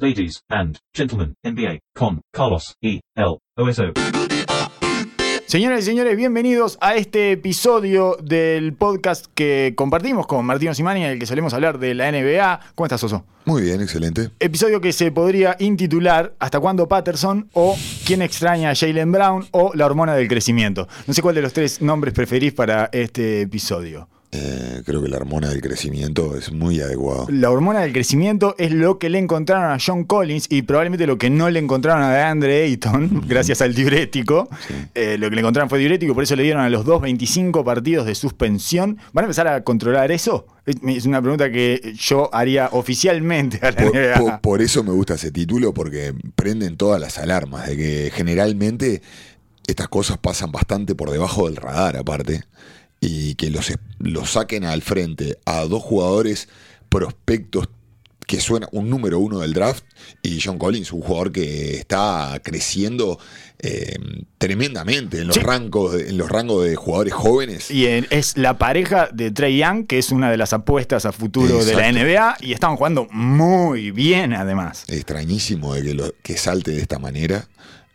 Ladies and gentlemen, NBA con Carlos E. L. OSO. Señoras y señores, bienvenidos a este episodio del podcast que compartimos con Martino Simani, en el que solemos hablar de la NBA. ¿Cómo estás, Oso? Muy bien, excelente. Episodio que se podría intitular ¿Hasta cuándo Patterson? o ¿Quién extraña a Jalen Brown? o La hormona del crecimiento. No sé cuál de los tres nombres preferís para este episodio. Eh, creo que la hormona del crecimiento es muy adecuado. La hormona del crecimiento es lo que le encontraron a John Collins y probablemente lo que no le encontraron a DeAndre Ayton, gracias al diurético. Eh, lo que le encontraron fue diurético, por eso le dieron a los dos 25 partidos de suspensión. ¿Van a empezar a controlar eso? Es una pregunta que yo haría oficialmente a la Por, NBA. por- por eso me gusta ese título, porque prenden todas las alarmas de que generalmente estas cosas pasan bastante por debajo del radar, aparte, y que los, los saquen al frente a dos jugadores prospectos que suena un número uno del draft y John Collins, un jugador que está creciendo eh, tremendamente en los, Sí. rangos, de- en los rangos de jugadores jóvenes. Y en- es la pareja de Trey Young, que es una de las apuestas a futuro de la. NBA, y estaban jugando muy bien además. extrañísimo de que, lo, que salte de esta manera.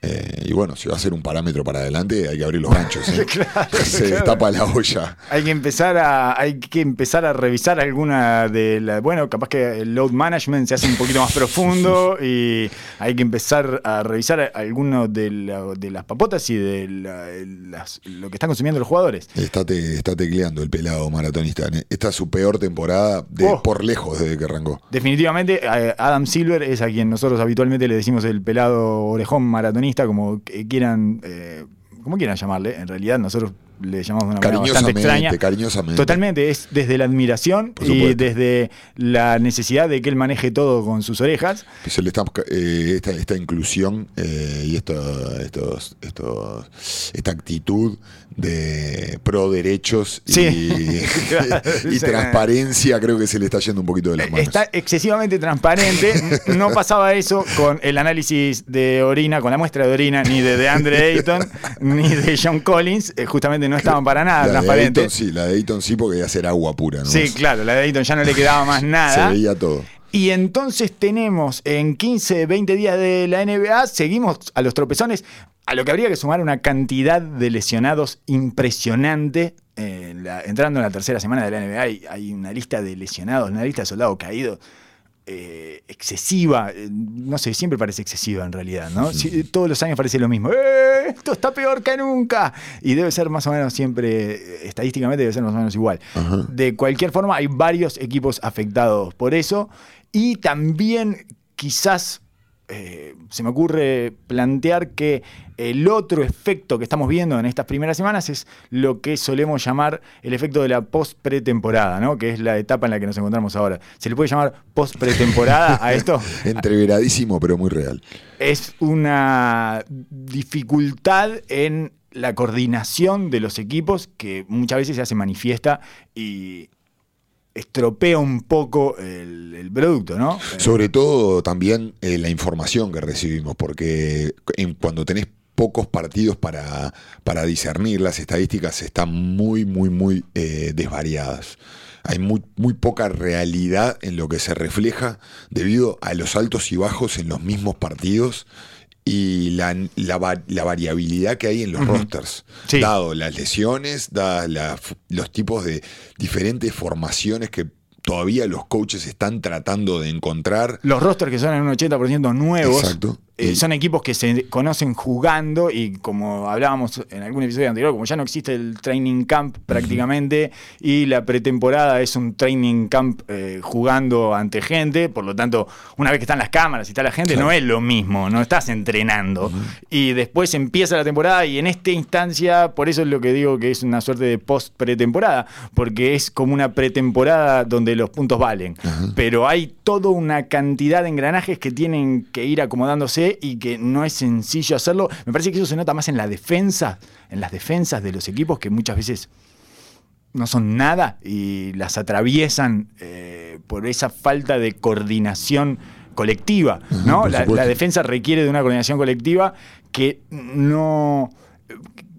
Eh, y bueno, si va a ser un parámetro para adelante, hay que abrir los ganchos. ¿eh? Se claro. destapa la olla. Hay que empezar a, hay que empezar a revisar alguna de las. Bueno, capaz que el load management se hace un poquito más profundo y hay que empezar a revisar alguno de, la- de las papotas y de la- las- lo que están consumiendo los jugadores. Está, te- está tecleando el pelado maratonista. Esta es su peor temporada de, Oh. por lejos desde que arrancó. Definitivamente, eh, Adam Silver es a quien nosotros habitualmente le decimos el pelado orejón maratonista, como que quieran, eh, como quieran llamarle. En realidad, nosotros le llamamos de una manera bastante extraña. cariñosamente. Totalmente, es desde la admiración y desde la necesidad de que él maneje todo con sus orejas. Se le está, eh, esta, esta inclusión eh, y esto, estos, estos, esta actitud de pro derechos y, Sí. y transparencia creo que se le está yendo un poquito de las manos. Está excesivamente transparente. No pasaba eso con el análisis de orina, con la muestra de orina, ni de DeAndre Ayton, ni de John Collins. Eh, no estaban para nada la de transparentes. Ayton sí, la de Ayton sí porque iba a ser agua pura. ¿no? Sí, claro, la de Ayton ya no le quedaba más Se nada. veía todo. Y entonces tenemos en 15, 20 días de la NBA, seguimos a los tropezones, a lo que habría que sumar una cantidad de lesionados impresionante. Eh, la- entrando en la tercera semana de la NBA hay, hay una lista de lesionados, una lista de soldados caídos eh, excesiva. Eh, no sé, siempre parece excesiva en realidad, ¿no? Sí, todos los años parece lo mismo. ¡Eh, esto está peor que nunca. Y debe ser más o menos siempre, estadísticamente debe ser más o menos igual. Ajá. De cualquier forma, hay varios equipos afectados por eso. Y también quizás eh, se me ocurre plantear que el otro efecto que estamos viendo en estas primeras semanas es lo que solemos llamar el efecto de la post-pretemporada, ¿no? que es la etapa en la que nos encontramos ahora. ¿Se le puede llamar post-pretemporada a esto? Entreveradísimo, pero muy real. es una dificultad en la coordinación de los equipos que muchas veces se hace manifiesta y estropea un poco el, producto, ¿no? Sobre todo también eh, la información que recibimos, porque cuando tenés pocos partidos para, para discernir, las estadísticas están muy, muy, muy eh, desvariadas. Hay muy, muy poca realidad en lo que se refleja debido a los altos y bajos en los mismos partidos y la, la la variabilidad que hay en los rosters. Sí. Dado las lesiones, dadas la- los tipos de diferentes formaciones que todavía los coaches están tratando de encontrar. Los rosters que son en un 80% nuevos Exacto. Eh, son equipos que se conocen jugando y como hablábamos en algún episodio anterior, como ya no existe el training camp prácticamente y la pretemporada es un training camp eh, jugando ante gente, por lo tanto, una vez que están las cámaras y está la gente, Claro. no es lo mismo, no estás entrenando. Y después empieza la temporada y en esta instancia, por eso es lo que digo que es una suerte de post pretemporada, porque es como una pretemporada donde los puntos valen. Pero hay toda una cantidad de engranajes que tienen que ir acomodándose y que no es sencillo hacerlo. Me parece que eso se nota más en la defensa, en las defensas de los equipos que muchas veces no son nada y las atraviesan eh, por esa falta de coordinación colectiva. ¿no? la defensa requiere de una coordinación colectiva que no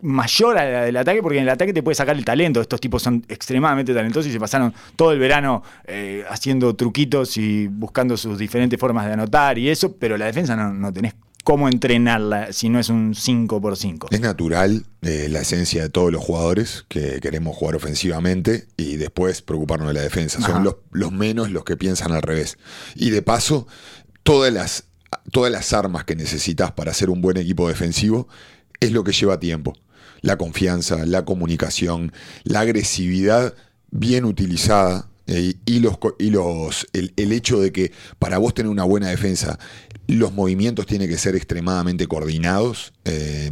mayor a la del ataque, porque en el ataque te puede sacar el talento. Estos tipos son extremadamente talentosos y se pasaron todo el verano eh, haciendo truquitos y buscando sus diferentes formas de anotar y eso, pero la defensa no, no tenés cómo entrenarla si no es un 5 por 5 Es natural eh, la esencia de todos los jugadores que queremos jugar ofensivamente y después preocuparnos de la defensa. Ajá. Son los, los menos los que piensan al revés. Y de paso, todas las, todas las armas que necesitas para ser un buen equipo defensivo es lo que lleva tiempo. La confianza, la comunicación, la agresividad bien utilizada eh, y, los, y los, el, el hecho de que para vos tener una buena defensa, los movimientos tienen que ser extremadamente coordinados. eh,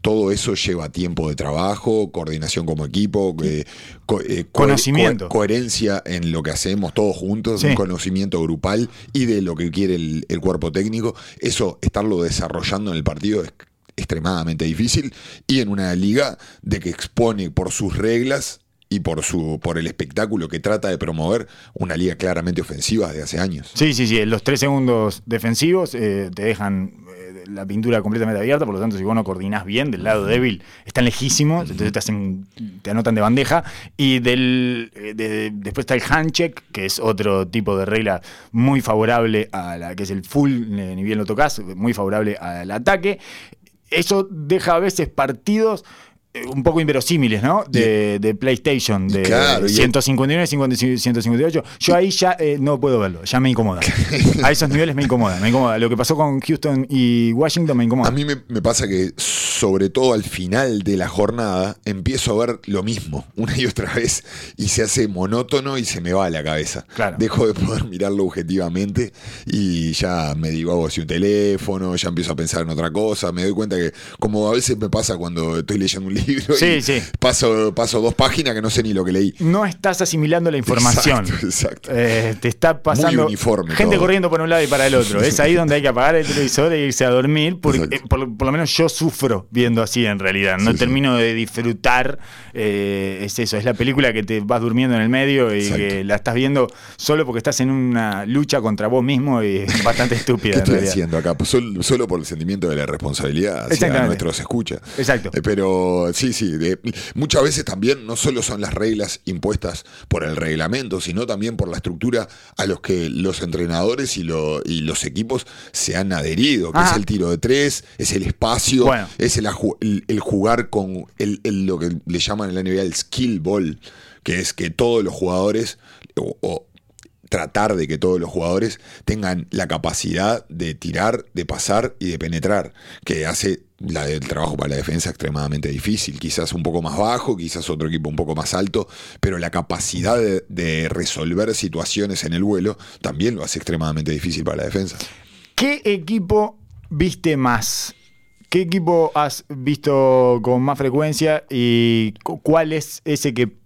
todo eso lleva tiempo de trabajo, coordinación como equipo, eh, eh, co- Conocimiento. co- coherencia en lo que hacemos todos juntos, Sí. un conocimiento grupal y de lo que quiere el, el cuerpo técnico. Eso, estarlo desarrollando en el partido es extremadamente difícil y en una liga de que expone por sus reglas y por su por el espectáculo que trata de promover una liga claramente ofensiva desde hace años. Sí, sí, sí. Los tres segundos defensivos eh, te dejan eh, la pintura completamente abierta, por lo tanto, si vos no coordinás bien del lado débil, están lejísimos, entonces te hacen, te anotan de bandeja. Y del eh, de- después está el handcheck, que es otro tipo de regla muy favorable a la que es el full, eh, ni bien lo tocas, muy favorable al ataque. Eso deja a veces partidos eh, un poco inverosímiles, ¿no? De, de PlayStation, de Claro, y- 159, 55, 158. Yo ahí ya eh, no puedo verlo, ya me incomoda. A esos niveles me incomoda, me incomoda. Lo que pasó con Houston y Washington me incomoda. A mí me, me pasa que, sobre todo al final de la jornada, empiezo a ver lo mismo una y otra vez y se hace monótono y se me va a la cabeza. Claro. Dejo de poder mirarlo objetivamente y ya me digo hacia un teléfono, ya empiezo a pensar en otra cosa. Me doy cuenta que, como a veces me pasa cuando estoy leyendo un libro Sí, y sí. Paso, paso dos páginas que no sé ni lo que leí. No estás asimilando la información. Exacto, exacto. Eh, te está pasando uniforme gente todo. corriendo por un lado y para el otro. Es ahí donde hay que apagar el televisor e irse a dormir. Porque, eh, por, por lo menos yo sufro viendo así en realidad. No Sí, sí. termino de disfrutar. eh, es eso, es la película que te vas durmiendo en el medio y Exacto. que la estás viendo solo porque estás en una lucha contra vos mismo y es bastante estúpida. ¿Qué estoy haciendo acá? Pues Solo, solo por el sentimiento de la responsabilidad hacia nuestros escucha. Exacto. Eh, Pero sí, sí. de- muchas veces también no solo son las reglas impuestas por el reglamento, sino también por la estructura a los que los entrenadores y, lo- y los equipos se han adherido, que Ajá. es el tiro de tres, es el espacio, Bueno. es el, jugar con lo que le llaman en la NBA el skill ball, que es que todos los jugadores o- o tratar de que todos los jugadores tengan la capacidad de tirar, de pasar y de penetrar, que hace la del trabajo para la defensa extremadamente difícil, quizás un poco más bajo, quizás otro equipo un poco más alto, pero la capacidad de, de resolver situaciones en el vuelo también lo hace extremadamente difícil para la defensa. ¿Qué equipo viste más? ¿Qué equipo has visto con más frecuencia y cu- cuál es ese que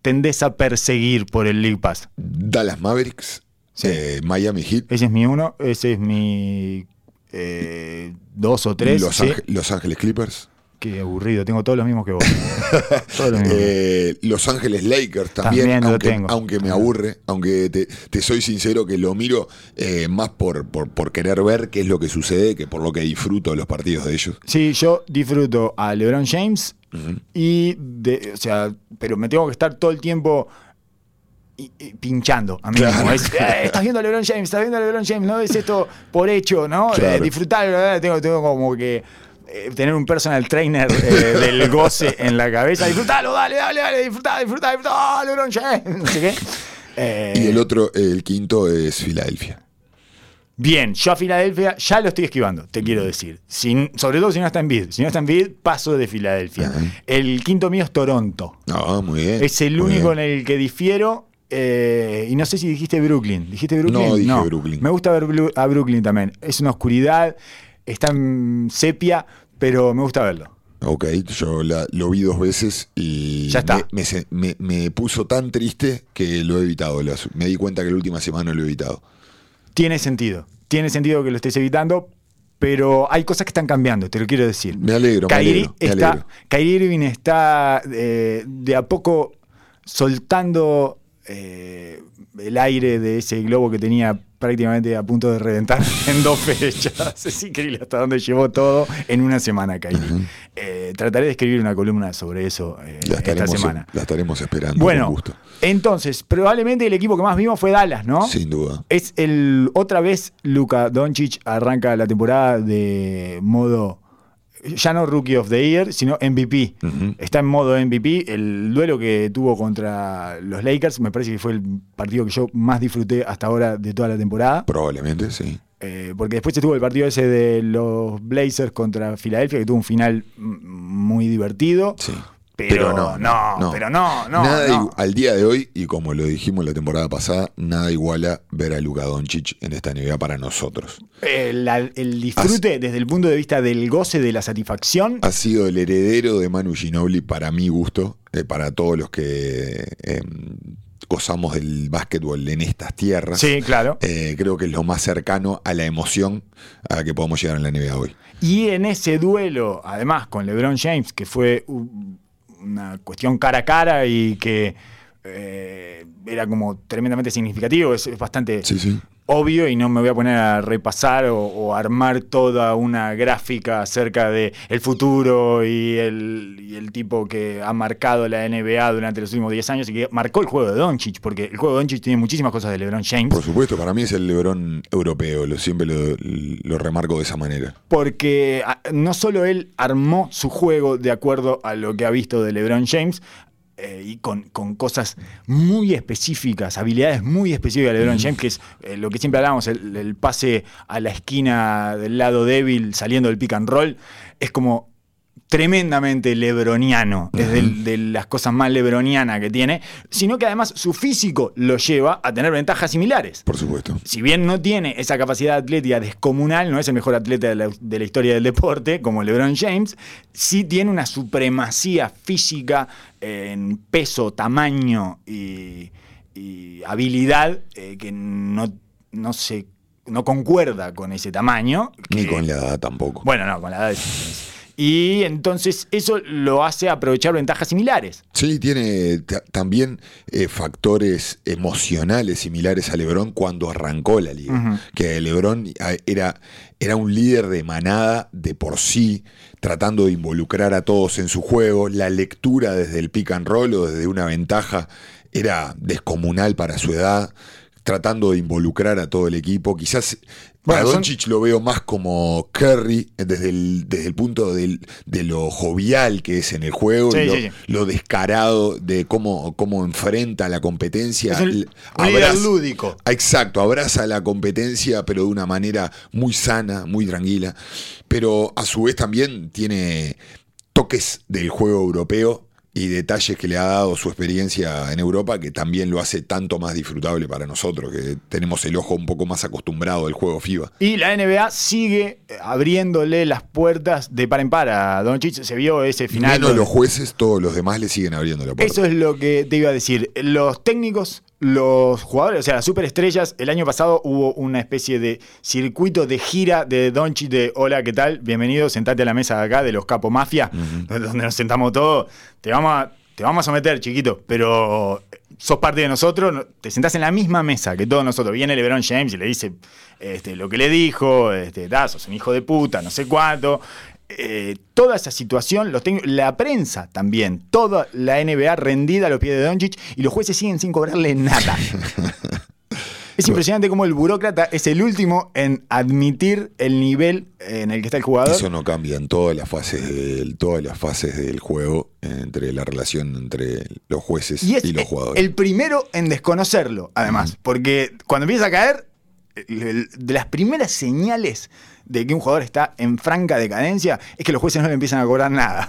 tendés a perseguir por el League Pass? Dallas Mavericks, Sí. eh, Miami Heat, Ese es mi uno, ese es mi eh, dos o tres. Los, sí. Ángel- Los Ángeles Clippers, Qué aburrido, tengo todos los mismos que vos. todos los mismos. Eh, Los Ángeles Lakers también, También lo aunque, tengo. aunque me aburre, aunque te, te soy sincero que lo miro eh, más por, por, por querer ver qué es lo que sucede que por lo que disfruto de los partidos de ellos. Sí, yo disfruto a LeBron James y de, o sea, pero me tengo que estar todo el tiempo y- y pinchando a mí Claro. mismo. Es, "Eh, estás viendo a LeBron James, estás viendo a LeBron James, no es esto por hecho, ¿no? Claro. Disfrutar, ¿verdad? tengo, tengo como que eh, tener un personal trainer eh, del goce en la cabeza, disfrutalo, dale, dale, dale, disfrutá, disfrutá, disfrutá, ¡Ah, LeBron James, no sé qué. Eh, Y el otro, el quinto es Filadelfia. Bien, yo a Filadelfia ya lo estoy esquivando, te quiero decir. Sin- sobre todo si no está en bid. Si no está en bid, paso de Filadelfia. El quinto mío es Toronto. Ah, muy bien. Es el único en el que difiero. eh, y no sé si dijiste Brooklyn. ¿Dijiste Brooklyn? No, dije Brooklyn. Me gusta ver a Brooklyn también. Es una oscuridad, está en sepia, pero me gusta verlo. Ok, yo la- lo vi dos veces y Ya está. Me, puso tan triste que lo he evitado. Me di cuenta que la última semana lo he evitado. Tiene sentido. Tiene sentido que lo estés evitando, pero hay cosas que están cambiando, te lo quiero decir. Me alegro, me alegro, me alegro. Kyrie Irving está eh, de a poco soltando eh, el aire de ese globo que tenía prácticamente a punto de reventar en dos fechas. Es increíble hasta dónde llevó todo en una semana. Eh, trataré de escribir una columna sobre eso eh, esta estaremos, semana. la estaremos esperando Bueno, con gusto. entonces, probablemente el equipo que más vimos fue Dallas, ¿no? Sin duda. Es el otra vez Luka Doncic arranca la temporada de modo ya no Rookie of the Year, sino MVP. Está en modo MVP. El duelo que tuvo contra los Lakers me parece que fue el partido que yo más disfruté hasta ahora de toda la temporada. Probablemente, sí. Eh, porque después estuvo el partido ese de los Blazers contra Filadelfia, que tuvo un final muy divertido. Sí. Pero, no, no, pero no, no. nada no. al día de hoy, y como lo dijimos la temporada pasada, nada iguala ver a Luka Doncic en esta NBA para nosotros. El disfrute desde el punto de vista del goce, de la satisfacción. Ha sido el heredero de Manu Ginobili para mi gusto, eh, para todos los que eh, gozamos del básquetbol en estas tierras. Sí, claro. Eh, creo que es lo más cercano a la emoción a la que podemos llegar en la NBA hoy. Y en ese duelo, además con LeBron James, que fue una cuestión cara a cara y que eh, era como tremendamente significativo, es, es bastante. Obvio y no me voy a poner a repasar o, o armar toda una gráfica acerca de el futuro y el, y el tipo que ha marcado la NBA durante los últimos 10 años y que marcó el juego de Doncic, porque el juego de Doncic tiene muchísimas cosas de LeBron James. Por supuesto, para mí es el Lebrón europeo, lo, siempre lo, lo remarco de esa manera. porque ah, no solo él armó su juego de acuerdo a lo que ha visto de LeBron James, eh, y con, con cosas muy específicas, habilidades muy específicas de LeBron James, que es eh, lo que siempre hablábamos, el, el pase a la esquina del lado débil saliendo del pick and roll, es como tremendamente lebroniano, es de, las cosas más lebronianas que tiene, sino que además su físico lo lleva a tener ventajas similares Por supuesto. si bien no tiene esa capacidad atlética descomunal, no es el mejor atleta de la, de la historia del deporte, como LeBron James, sí tiene una supremacía física en peso, tamaño y, y habilidad eh, que no, no se no concuerda con ese tamaño. Ni que- con la edad tampoco. Bueno, no, con la edad. es- Y entonces eso lo hace aprovechar ventajas similares. Sí, tiene ta- también eh, factores emocionales similares a Lebron cuando arrancó la liga. Que Lebron era, era un líder de manada de por sí, tratando de involucrar a todos en su juego. La lectura desde el pick and roll o desde una ventaja era descomunal para su edad, tratando de involucrar a todo el equipo. Quizás Bueno, a son- Doncic lo veo más como Curry eh, desde el, desde el punto del- de lo jovial que es en el juego, Sí, y lo, sí, sí. lo descarado de cómo, cómo enfrenta la competencia. Es abraza- lúdico. Exacto, abraza la competencia, pero de una manera muy sana, muy tranquila. Pero a su vez también tiene toques del juego europeo y detalles que le ha dado su experiencia en Europa que también lo hace tanto más disfrutable para nosotros, que tenemos el ojo un poco más acostumbrado al juego FIBA. Y la NBA sigue eh, abriéndole las puertas de par en par a Doncic. Se vio ese final. Menos donde- los jueces, todos los demás le siguen abriendo la puerta. Eso es lo que te iba a decir. Los técnicos, los jugadores, o sea, las superestrellas, el año pasado hubo una especie de circuito de gira de Doncic de hola, ¿qué tal? Bienvenido, sentate a la mesa de acá de los Capo Mafia, donde nos sentamos todos. Te vamos a, te vamos a someter, chiquito, pero sos parte de nosotros, no- te sentás en la misma mesa que todos nosotros. Viene LeBron James y le dice este, lo que le dijo, este, "Da, sos un hijo de puta, no sé cuánto. Eh, toda esa situación, los la prensa también, toda la NBA rendida a los pies de Doncic y los jueces siguen sin cobrarle nada. es impresionante cómo el burócrata es el último en admitir el nivel en el que está el jugador. Eso no cambia en todas las fases del, todas las fases del juego, entre la relación entre los jueces y los jugadores. el primero en desconocerlo, además, porque cuando empieza a caer, de las primeras señales de que un jugador está en franca decadencia es que los jueces no le empiezan a cobrar nada.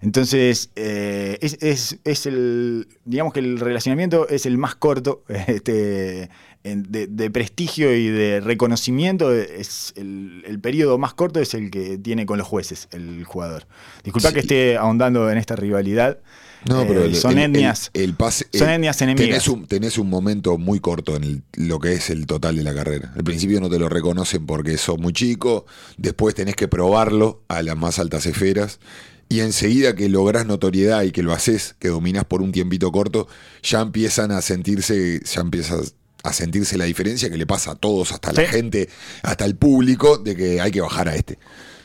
Entonces, eh, es, es- es el, digamos que el relacionamiento es el más corto este, de, de prestigio y de reconocimiento, es el, el periodo más corto es el que tiene con los jueces el jugador. Disculpa Sí. que esté ahondando en esta rivalidad. No, pero Eh, el- son el- etnias. el- pase- son el- etnias enemigas. Tenés un, tenés un momento muy corto en el- lo que es el total de la carrera. Al principio no te lo reconocen porque sos muy chico, después tenés que probarlo a las más altas esferas y enseguida que lográs notoriedad y que lo haces, que dominás por un tiempito corto, ya empiezan a sentirse, ya empiezas a sentirse la diferencia que le pasa a todos, hasta la Sí. gente, hasta el público, de que hay que bajar a este.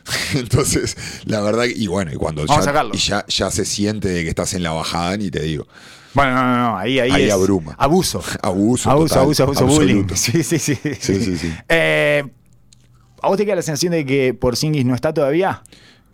Entonces, la verdad, y bueno, y cuando Vamos ya, y ya, ya se siente de que estás en la bajada, ni te digo. Bueno, no, no, no, ahí, ahí, Ahí es abruma. Abuso. Abuso, Abuso, total, abuso, abuso, absoluto. bullying. Sí, sí, sí. Sí, sí, sí. Eh, ¿A vos te queda la sensación de que Porzingis no está todavía?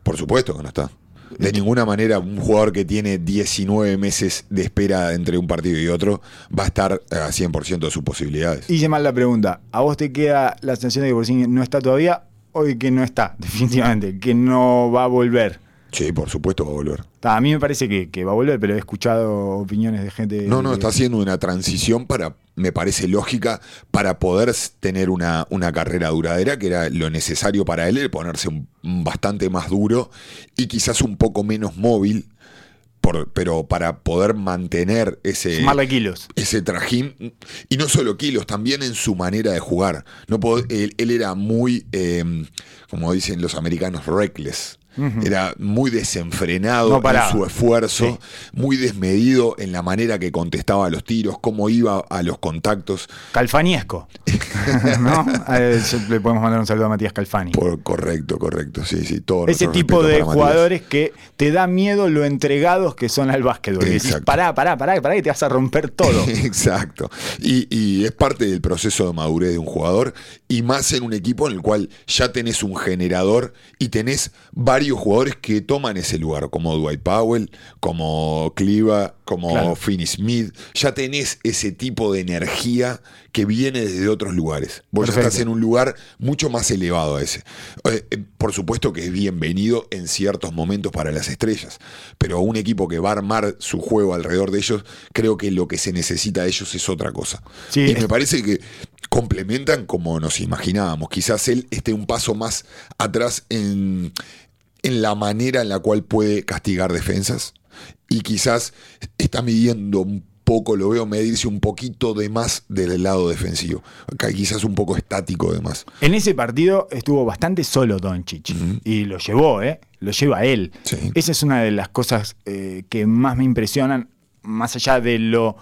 Por supuesto que no está. De ninguna manera un jugador que tiene 19 meses de espera entre un partido y otro va a estar a 100% de sus posibilidades. Hice mal la pregunta. ¿A vos te queda la sensación de que Porzingis no está todavía de que no está, definitivamente? Que no va a volver. Sí, por supuesto va a volver. A mí me parece que, que va a volver, pero he escuchado opiniones de gente. No, no, que- está haciendo una transición para, me parece lógica, para poder tener una, una carrera duradera, que era lo necesario para él, el ponerse un bastante más duro y quizás un poco menos móvil, por- pero para poder mantener ese, Sumarle kilos. ese trajín, y no solo kilos, también en su manera de jugar. No pod- él, él era muy, eh, como dicen los americanos, reckless. Era muy desenfrenado No en su esfuerzo, Sí. muy desmedido en la manera que contestaba a los tiros, cómo iba a los contactos. Calfaniesco. ¿No? Le podemos mandar un saludo a Matías Calfani. Por, correcto, correcto, sí, sí. Todo Ese tipo de Matías. jugadores que te da miedo lo entregados que son al básquetbol. Que decís, pará, pará, pará, pará, que te vas a romper todo. Exacto. Y, y es parte del proceso de madurez de un jugador, y más en un equipo en el cual ya tenés un generador y tenés varios jugadores que toman ese lugar, como Dwight Powell, como Cliva, como Claro. Finney Smith. Ya tenés ese tipo de energía que viene desde otros lugares. Vos ya estás en un lugar mucho más elevado a ese. Eh, eh, por supuesto que es bienvenido en ciertos momentos para las estrellas, pero un equipo que va a armar su juego alrededor de ellos, creo que lo que se necesita de ellos es otra cosa. Sí, y me parece que complementan como nos imaginábamos. Quizás él esté un paso más atrás en, en la manera en la cual puede castigar defensas y quizás está midiendo un poco, lo veo medirse un poquito de más del lado defensivo. Quizás un poco estático de más. En ese partido estuvo bastante solo Doncic y lo llevó, ¿eh? Lo lleva él. Sí. Esa es una de las cosas eh, que más me impresionan, más allá de lo.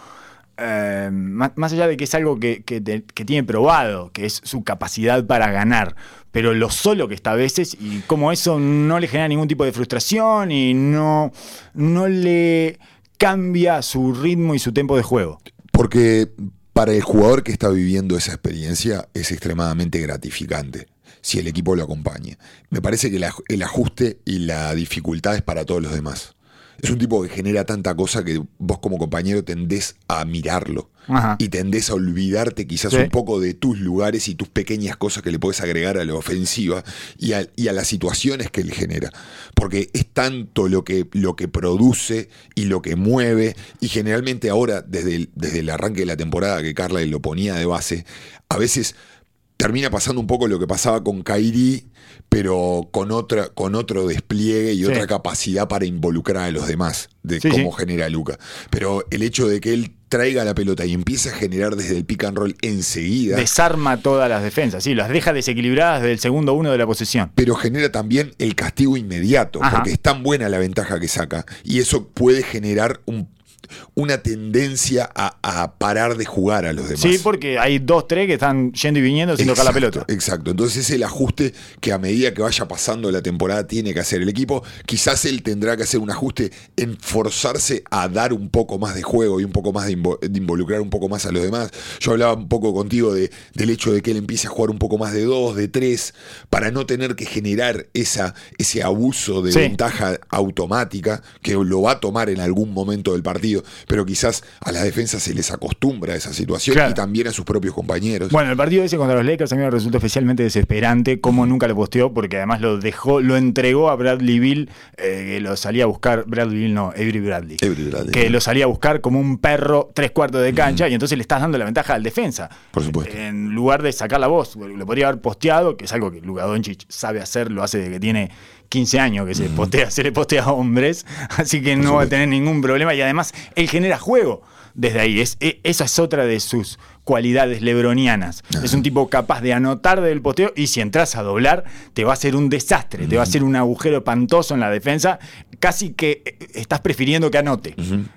Eh, más, más allá de que es algo que, que tiene probado, que es su capacidad para ganar, pero lo solo que está a veces y como eso no le genera ningún tipo de frustración y no, no le cambia su ritmo y su tempo de juego. Porque para el jugador que está viviendo esa experiencia es extremadamente gratificante si el equipo lo acompaña. Me parece que el ajuste y la dificultad es para todos los demás. Es un tipo que genera tanta cosa que vos como compañero tendés a mirarlo Ajá. y tendés a olvidarte quizás Sí. un poco de tus lugares y tus pequeñas cosas que le podés agregar a la ofensiva y a, y a las situaciones que él genera. Porque es tanto lo que, lo que produce y lo que mueve y generalmente ahora desde el, desde el arranque de la temporada que Carla lo ponía de base, a veces termina pasando un poco lo que pasaba con Kairi, pero con otra, con otro despliegue y Sí. otra capacidad para involucrar a los demás, de Sí, cómo sí. genera Luca. Pero el hecho de que él traiga la pelota y empiece a generar desde el pick and roll enseguida, Desarma todas las defensas, sí, las deja desequilibradas desde el segundo uno de la posesión. pero genera también el castigo inmediato, Ajá. porque es tan buena la ventaja que saca, y eso puede generar un- una tendencia a, a parar de jugar a los demás. Sí, porque hay dos, tres que están yendo y viniendo sin tocar la pelota. Exacto. Entonces es el ajuste que a medida que vaya pasando la temporada tiene que hacer el equipo. Quizás él tendrá que hacer un ajuste en forzarse a dar un poco más de juego y un poco más de, invo- de involucrar un poco más a los demás. Yo hablaba un poco contigo de, del hecho de que él empiece a jugar un poco más de dos, de tres, para no tener que generar esa, ese abuso de Sí. ventaja automática que lo va a tomar en algún momento del partido. Pero quizás a las defensas se les acostumbra a esa situación Claro. y también a sus propios compañeros. Bueno, el partido ese contra los Lakers a mí me resultó especialmente desesperante, como nunca lo posteó, porque además lo dejó, lo entregó a Bradley Bill, eh, que lo salía a buscar, Bradley Bill no, Avery Bradley, que lo salía a buscar como un perro tres cuartos de cancha, y entonces le estás dando la ventaja al defensa. Por supuesto. En lugar de sacar la voz, lo podría haber posteado, que es algo que Luka Doncic sabe hacer, lo hace desde que tiene 15 años que se postea, se le postea a hombres, así que no va a tener ningún problema y además él genera juego desde ahí. Es, e- esa es otra de sus cualidades lebronianas. Es un tipo capaz de anotar del posteo y si entras a doblar, te va a hacer un desastre, te va a hacer un agujero espantoso en la defensa, casi que eh, estás prefiriendo que anote,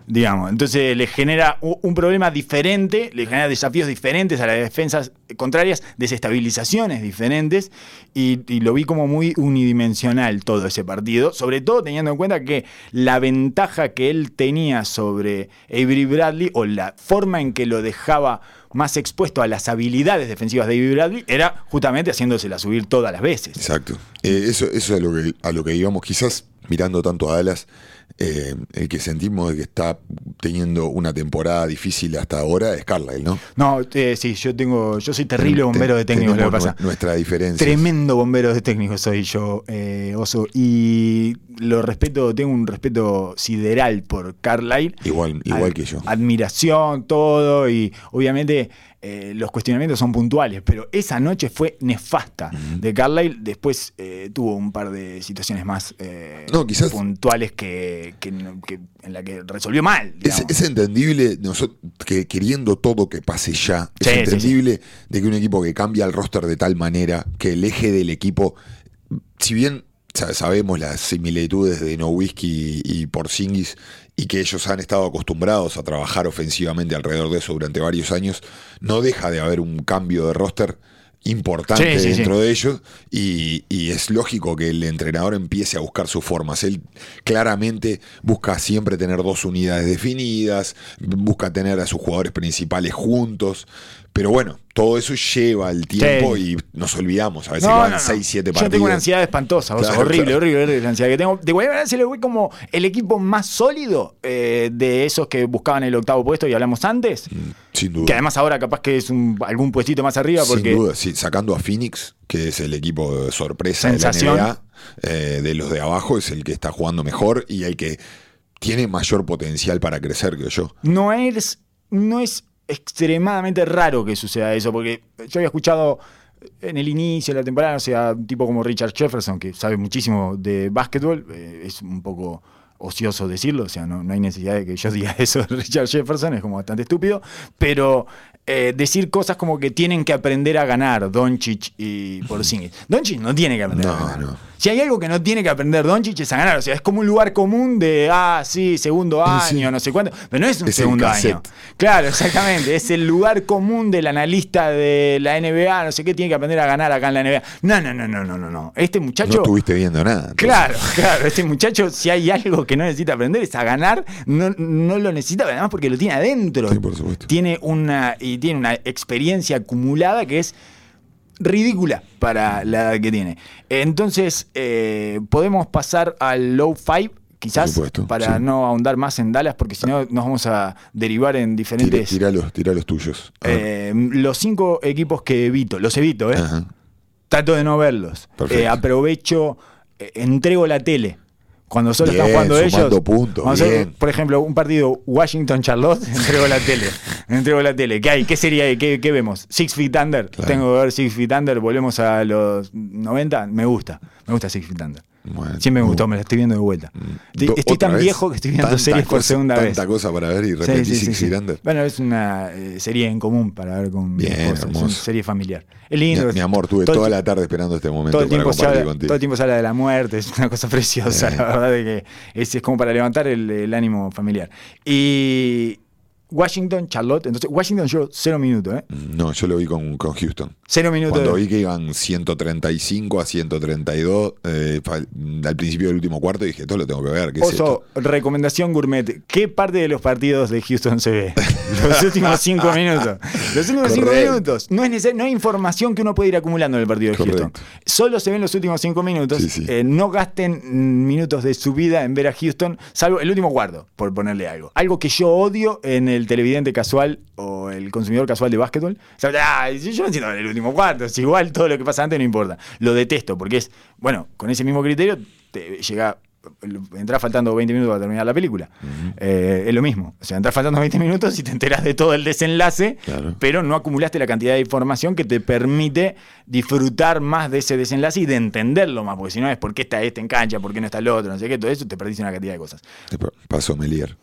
digamos. Entonces le genera un problema diferente, le genera desafíos diferentes a las defensas contrarias, desestabilizaciones diferentes, y, y lo vi como muy unidimensional todo ese partido, sobre todo teniendo en cuenta que la ventaja que él tenía sobre Avery Bradley, o la forma en que lo dejaba más expuesto a las habilidades defensivas de Avery Bradley, era justamente haciéndosela subir todas las veces. Exacto. Eh, eso, eso es a lo que, a lo que íbamos, quizás mirando tanto a Dallas, eh, el que sentimos de que está teniendo una temporada difícil hasta ahora es Carlisle, ¿no? No, eh, sí, yo tengo, yo soy terrible bombero de técnico, lo que pasa. nu- Nuestra diferencia. Tremendo bombero de técnico soy yo, eh, Oso. Y lo respeto, tengo un respeto sideral por Carlisle. Igual, igual Ad- que yo. Admiración, todo. Y obviamente eh, los cuestionamientos son puntuales. Pero esa noche fue nefasta de Carlisle. Después eh, tuvo un par de situaciones más eh, No, quizás- puntuales que, que no- que- en la que resolvió mal. Es, entendible nosotros, que queriendo todo que pase ya. Es Sí, sí, entendible de que un equipo que cambia el roster de tal manera que el eje del equipo, si bien sa- sabemos las similitudes de Nowitzki y Porzingis y que ellos han estado acostumbrados a trabajar ofensivamente alrededor de eso durante varios años, no deja de haber un cambio de roster importante Sí, sí, dentro sí. de ellos y, y es lógico que el entrenador empiece a buscar sus formas. Él claramente busca siempre tener dos unidades definidas, busca tener a sus jugadores principales juntos, pero bueno, todo eso lleva el tiempo Sí. y nos olvidamos, a veces No, van no, no. 6, 7 Yo partidos. tengo una ansiedad espantosa, o sea, Claro, horrible, claro. horrible, horrible la ansiedad que tengo. De manera se lo ve como el equipo más sólido eh, de esos que buscaban el octavo puesto y hablamos antes. Sin duda. Que además ahora capaz que es un- algún puestito más arriba porque Sin duda, sí, sacando a Phoenix, que es el equipo de sorpresa Sensación. de la NBA, eh, de los de abajo, es el que está jugando mejor y el que tiene mayor potencial para crecer, creo yo. no es, no es extremadamente raro que suceda eso, porque yo había escuchado en el inicio de la temporada, o sea, un tipo como Richard Jefferson, que sabe muchísimo de básquetbol, eh, es un poco ocioso decirlo, o sea, no, no hay necesidad de que yo diga eso de Richard Jefferson, es como bastante estúpido, pero eh, decir cosas como que tienen que aprender a ganar Doncic y Porzingis. Doncic no tiene que aprender a ganar. no. Si hay algo que no tiene que aprender Doncic es a ganar, o sea, es como un lugar común de, ah, sí, segundo año, Sí. no sé cuánto, pero no es un Es segundo año. Claro, exactamente. Es el lugar común del analista de la NBA, no sé qué, tiene que aprender a ganar acá en la NBA. No, no, no, no, no, no. no. Este muchacho. No estuviste viendo nada. entonces. Claro, claro. Este muchacho, si hay algo que no necesita aprender, es a ganar. No, no lo necesita, además porque lo tiene adentro. Sí, por supuesto. Tiene una, y tiene una experiencia acumulada que es ridícula para la edad que tiene. Entonces, eh, podemos pasar al low five, quizás, supuesto, para sí. no ahondar más en Dallas, porque si no nos vamos a derivar en diferentes. tira los, tira los tuyos. Eh, los cinco equipos que evito, los evito, ¿eh? Ajá. Trato de no verlos. Eh, aprovecho, entrego la tele. Cuando solo están jugando ellos. puntos, solo- por ejemplo, un partido Washington-Charlotte, entrego la tele. entrego la tele. ¿Qué hay? ¿Qué sería? ¿Qué, qué vemos? Six Feet Under. Claro. Tengo que ver Six Feet Under. Volvemos a los 90. Me gusta. Me gusta Six Feet Under. Bueno, Siempre me muy gustó, me la estoy viendo de vuelta. Estoy, Do- estoy tan vez, viejo que estoy viendo series por segunda vez. Tanta cosa para ver y Sí, repetí sí, sí, Six sí. Bueno, es una eh, serie en común para ver con mi Bien, esposa. Es una serie familiar. Es lindo. Mi, mi amor, tuve toda la tarde esperando este momento todo el, para tiempo compartir habla, contigo. todo el tiempo se habla de la muerte, es una cosa preciosa, Eh. la verdad de que es, es como para levantar el, el ánimo familiar. Y Washington, Charlotte, entonces Washington yo cero minutos, ¿eh? No, yo lo vi con, con Houston. Cero minutos. Cuando vi que iban 135 a 132 eh, al principio del último cuarto, dije, todo lo tengo que ver. ¿qué es Oso, esto? recomendación gourmet. ¿Qué parte de los partidos de Houston se ve? Los últimos cinco minutos. Los últimos cinco minutos. No, es necesario- no hay información que uno puede ir acumulando en el partido de. Houston. Solo se ven los últimos cinco minutos. Sí, sí. Eh, no gasten minutos de su vida en ver a Houston, salvo el último cuarto, por ponerle algo. Algo que yo odio en el televidente casual o el consumidor casual de básquetbol. O sea, ah, yo no entiendo el último cuarto. Es igual todo lo que pasa antes no importa. Lo detesto porque es, bueno, con ese mismo criterio te llega entrar faltando 20 minutos para terminar la película. Eh, es lo mismo. O sea, entras faltando 20 minutos y te enteras de todo el desenlace, Claro. pero no acumulaste la cantidad de información que te permite disfrutar más de ese desenlace y de entenderlo más. Porque si no es por qué está este en cancha, por qué no está el otro, no sé qué, todo eso te perdiste una cantidad de cosas. Pasó Melier.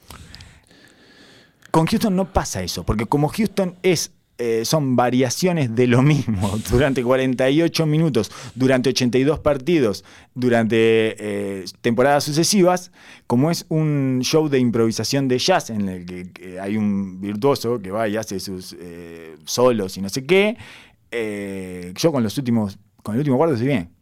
Con Houston no pasa eso, porque como Houston es eh, son variaciones de lo mismo durante 48 minutos, durante 82 partidos, durante eh, temporadas sucesivas, como es un show de improvisación de jazz en el que, hay un virtuoso que va y hace sus eh, solos y no sé qué. eh, yo con los últimos, con el último cuarto estoy bien.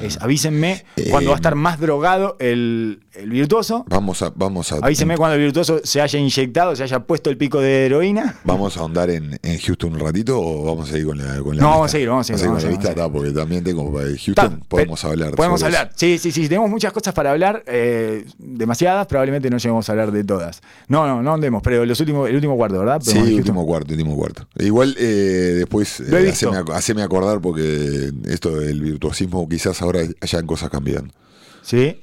Es, avísenme cuando va a estar más drogado el, el virtuoso. Vamos a, vamos a, Avísenme cuando el virtuoso se haya inyectado, se haya puesto el pico de heroína. ¿Vamos a ahondar en, en Houston un ratito o vamos a seguir con la, con la No, vamos a seguir, vamos a seguir, con vamos la a lista, está, porque también tengo para Houston, Ta, podemos hablar. Podemos hablar. Sí, sí, sí. Tenemos muchas cosas para hablar. eh, demasiadas, probablemente no lleguemos a hablar de todas. No, no, no andemos, pero los últimos, el último cuarto, ¿verdad? Pero Sí, último cuarto, último cuarto. Igual eh, después eh, visto. haceme, ac- haceme acordar porque esto del virtuosismo quizás ahora hayan cosas cambiando. Sí,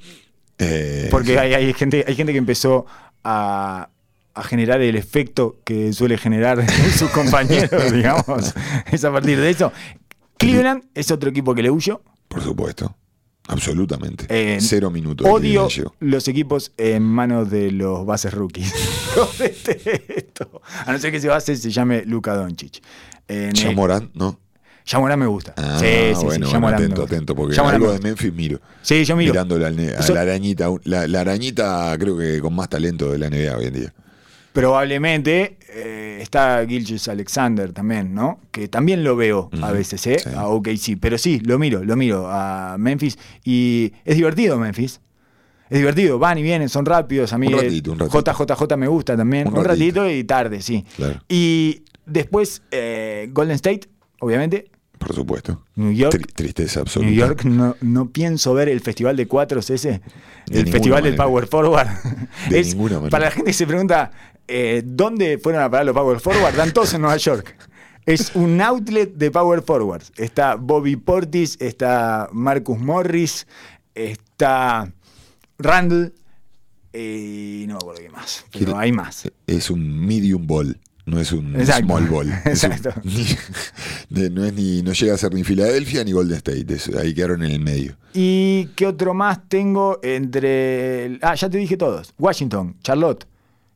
Eh, porque sí. hay, hay gente, hay gente que empezó a, a generar el efecto que suele generar sus compañeros, digamos. Es a partir de eso. Cleveland es otro equipo que le huyo. Por supuesto. Absolutamente. Eh, Cero minutos. Odio los equipos en manos de los bases rookies. A no ser que ese base se llame Luka Doncic. En Ya el- Morán, ¿no? Ya Morán me gusta. Ah, sí, sí, bueno, sí. bueno, atento, atento, porque algo de. Memphis miro. Sí, yo miro. Mirando la, a la arañita, la, la arañita creo que con más talento de la NBA hoy en día. Probablemente eh, está Gilgis Alexander también, ¿no? Que también lo veo a veces, ¿eh? sí. A OKC. Pero sí, lo miro, lo miro a Memphis. Y es divertido Memphis. Es divertido, van y vienen, son rápidos. A mí Un ratito, un ratito. JJJ me gusta también. Un Un, ratito. ratito. y tarde, sí. Claro. Y después eh, Golden State, obviamente. Por supuesto. New York. Tri- tristeza absoluta. New York no, no pienso ver el festival de cuatros ese, De el festival del. Power Forward. De Es- ninguna manera. Para la gente que se pregunta eh, dónde fueron a parar los Power Forward, dan todos en Nueva York. Es un outlet de Power Forwards. Está Bobby Portis, está Marcus Morris, está Randall y no me acuerdo qué más. Pero hay más. Es un medium ball, no es un Exacto. small ball. Es un- Exacto. de- no, es ni, no llega a ser ni Filadelfia ni Golden State. es- ahí quedaron en el medio. ¿Y qué otro más tengo entre... el- Ah, ya te dije todos. Washington, Charlotte,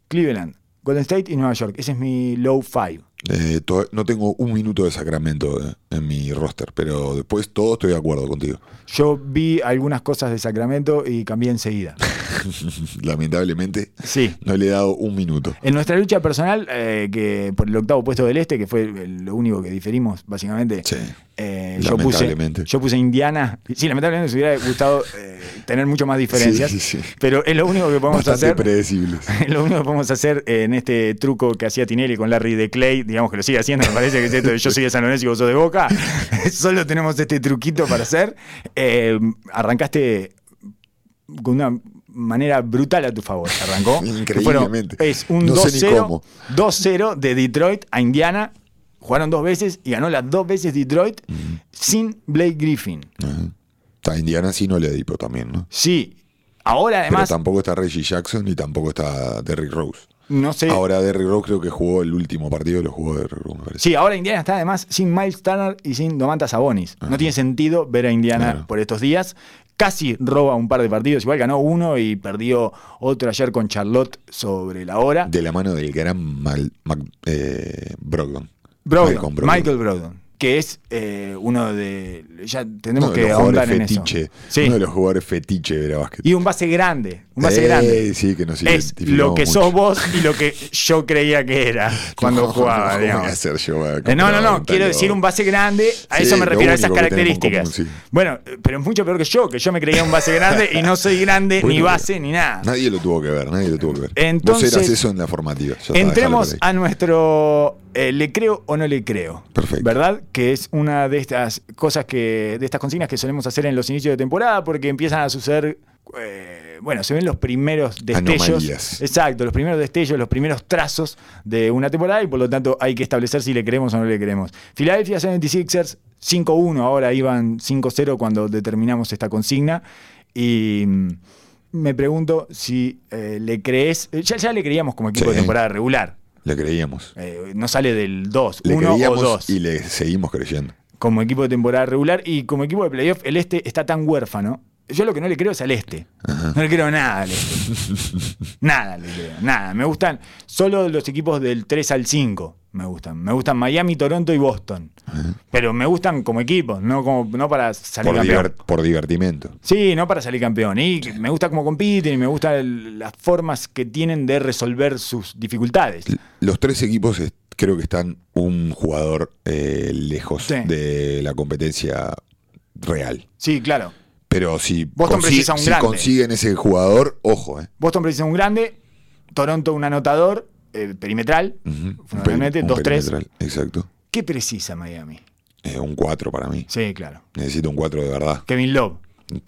Cleveland, Golden State y Nueva York. Ese es mi low five. Eh, no tengo un minuto de Sacramento eh, en mi roster, pero después todo estoy de acuerdo contigo. Yo vi algunas cosas de Sacramento y cambié enseguida. Lamentablemente, Sí. no le he dado un minuto. En nuestra lucha personal, eh, que por el octavo puesto del este, que fue lo único que diferimos, básicamente, Sí. eh, yo, puse, Lamentablemente. yo puse Indiana. Sí, lamentablemente me hubiera gustado eh, tener mucho más diferencias, Sí, sí, sí. pero es lo único que podemos Bastante hacer. predecibles. Lo único que podemos hacer en este truco que hacía Tinelli con Larry de Clay, digamos que lo sigue haciendo, me parece que es esto de yo soy de San Lorenzo y vos sos de Boca, solo tenemos este truquito para hacer. Eh, arrancaste con una manera brutal a tu favor, arrancó. fueron- Increíblemente. es un No sé ni 2-0 cómo. 2-0 de Detroit a Indiana. Jugaron dos veces y ganó las dos veces Detroit sin Blake Griffin. Ajá. Está Indiana sí no le dipo también, ¿no? Sí, ahora además, Pero tampoco está Reggie Jackson ni tampoco está Derrick Rose. No sé. Ahora Derrick Rose creo que jugó el último partido, lo jugó Derrick Rose, me parece. Sí, ahora Indiana está además sin Miles Turner y sin Domantas Sabonis. No tiene sentido ver a Indiana Claro. por estos días. Casi roba un par de partidos, igual ganó uno y perdió otro ayer con Charlotte sobre la hora. De la mano del gran Mal, Mac- eh, Brogdon. Brogdon, Malcolm Brogdon. Michael Brogdon, que es eh, uno de. Ya tenemos Uno de que ahondar en eso. fetiche. Sí. Uno de los jugadores fetiche de la básquet. Y un base grande, un base Eh, grande. Sí, que nos Es lo que mucho. sos vos y lo que yo creía que era cuando No, jugaba, ¿cómo digamos. voy a hacer yo a Eh, No, no, no, quiero decir un base grande, a Sí, eso me refiero a esas características. común, sí. Bueno, pero es mucho peor que yo, que yo me creía un base grande y no soy grande, ni base, ni nada. Nadie lo tuvo que ver, nadie lo tuvo que ver. Entonces- Vos eras eso en la formativa. Entremos a nuestro eh, le creo o no le creo. Perfecto. ¿Verdad? Que es una de estas cosas que, de estas consignas que solemos hacer en los inicios de temporada, porque empiezan a suceder. eh, bueno, se ven los primeros destellos. Anomalías. Exacto, los primeros destellos, los primeros trazos de una temporada y por lo tanto hay que establecer si le creemos o no le creemos. Philadelphia 76ers 5-1, ahora iban 5-0 cuando determinamos esta consigna. Y mm, me pregunto si eh, le crees. Ya, ya le creíamos como equipo Sí. de temporada regular. Le creíamos. Eh, no sale del 2, Le 1 o creíamos 2. y le seguimos creyendo. Como equipo de temporada regular y como equipo de playoff, el este está tan huérfano Yo lo que no le creo es al este. No le creo nada al este. nada le creo, nada. Me gustan solo los equipos del 3 al 5. Me gustan. Me gustan Miami, Toronto y Boston. Pero me gustan como equipos, no, como, no para salir Por, campeón. por divertimento. Sí, no para salir campeón. Y me gusta cómo compiten y me gustan las formas que tienen de resolver sus dificultades. Los tres equipos creo que están un jugador eh, lejos Sí. de la competencia real. Sí, claro. Pero si, Boston consi- precisa un si grande. consiguen ese jugador, ojo, eh. Boston precisa un grande, Toronto un anotador eh, perimetral, Ujú. fundamentalmente Un 2-3. perimetral, Exacto. ¿Qué precisa Miami? Eh, un 4 para mí. Sí, claro. Necesito un 4 de verdad. Kevin Love,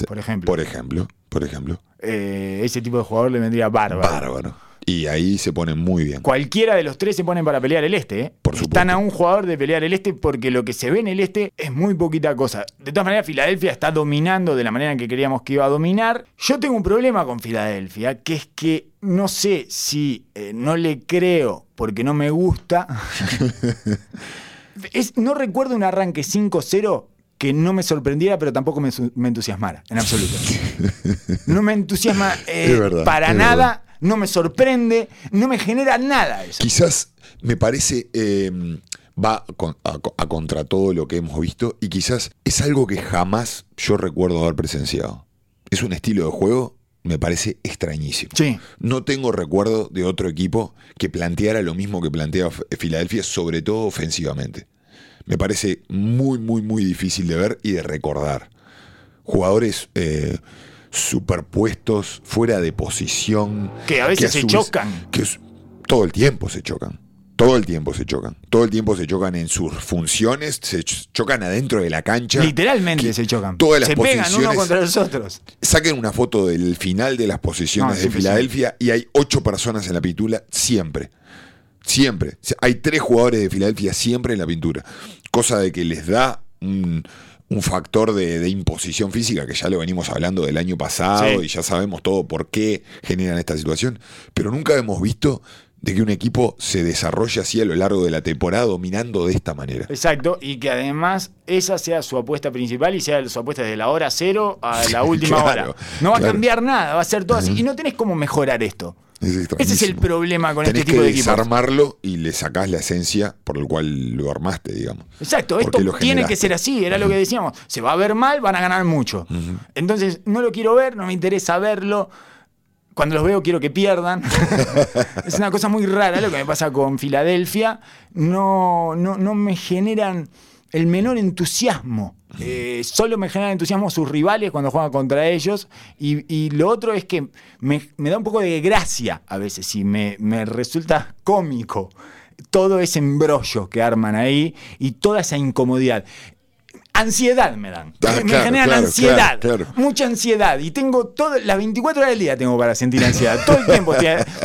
por ejemplo. Por ejemplo. Por ejemplo. Eh, ese tipo de jugador le vendría bárbaro. Bárbaro. Y ahí se ponen muy bien. Cualquiera de los tres se ponen para pelear el este. ¿eh? Por Están supuesto. a un jugador de pelear el este porque lo que se ve en el este es muy poquita cosa. De todas maneras, Filadelfia está dominando de la manera en que queríamos que iba a dominar. Yo tengo un problema con Filadelfia, que es que no sé si eh, no le creo porque no me gusta. Es- no recuerdo un arranque 5-0 que no me sorprendiera, pero tampoco me, entusiasmara, en absoluto. No me entusiasma eh, verdad, para nada, verdad. No me sorprende, no me genera nada eso. Quizás me parece eh, va a, a contra todo lo que hemos visto y quizás es algo que jamás yo recuerdo haber presenciado. Es un estilo de juego, me parece extrañísimo. Sí. No tengo recuerdo de otro equipo que planteara lo mismo que plantea F- Filadelfia, sobre todo ofensivamente. Me parece muy, muy, muy difícil de ver y de recordar. Jugadores eh, superpuestos, fuera de posición. Que a veces se chocan. que todo el tiempo se chocan. Todo el tiempo se chocan. Todo el tiempo se chocan en sus funciones, se ch- chocan adentro de la cancha. Literalmente Que se chocan. Todas las se pegan uno posiciones- contra los otros. Saquen una foto del final de las posiciones No, de. Filadelfia y hay ocho personas en la pintura siempre. Siempre. Hay tres jugadores de Filadelfia siempre en la pintura. Cosa de que les da un, un factor de, de imposición física, que ya lo venimos hablando del año pasado Sí. y ya sabemos todo por qué generan esta situación. Pero nunca hemos visto de que un equipo se desarrolle así a lo largo de la temporada dominando de esta manera. Exacto, y que además esa sea su apuesta principal y sea su apuesta desde la hora cero a la última Claro, hora. No va claro. a cambiar nada, va a ser todo así. Y no tenés cómo mejorar esto. Es Ese es el problema con Tenés este tipo que de equipos. desarmarlo y le sacás la esencia por el cual lo armaste, digamos. Exacto, ¿Por esto lo tiene que ser así, era lo que decíamos. Se va a ver mal, van a ganar mucho. Entonces, no lo quiero ver, no me interesa verlo. Cuando los veo quiero que pierdan. es una cosa muy rara lo que me pasa con Filadelfia. No, no, no me generan el menor entusiasmo. Eh, solo me generan entusiasmo sus rivales cuando juegan contra ellos. Y, lo otro es que me, me da un poco de gracia a veces y me, me resulta cómico todo ese embrollo que arman ahí y toda esa incomodidad. Ansiedad me dan. Ah, me claro, generan claro, ansiedad. claro. Mucha ansiedad. Y tengo todo, las 24 horas del día tengo para sentir ansiedad. Todo el tiempo,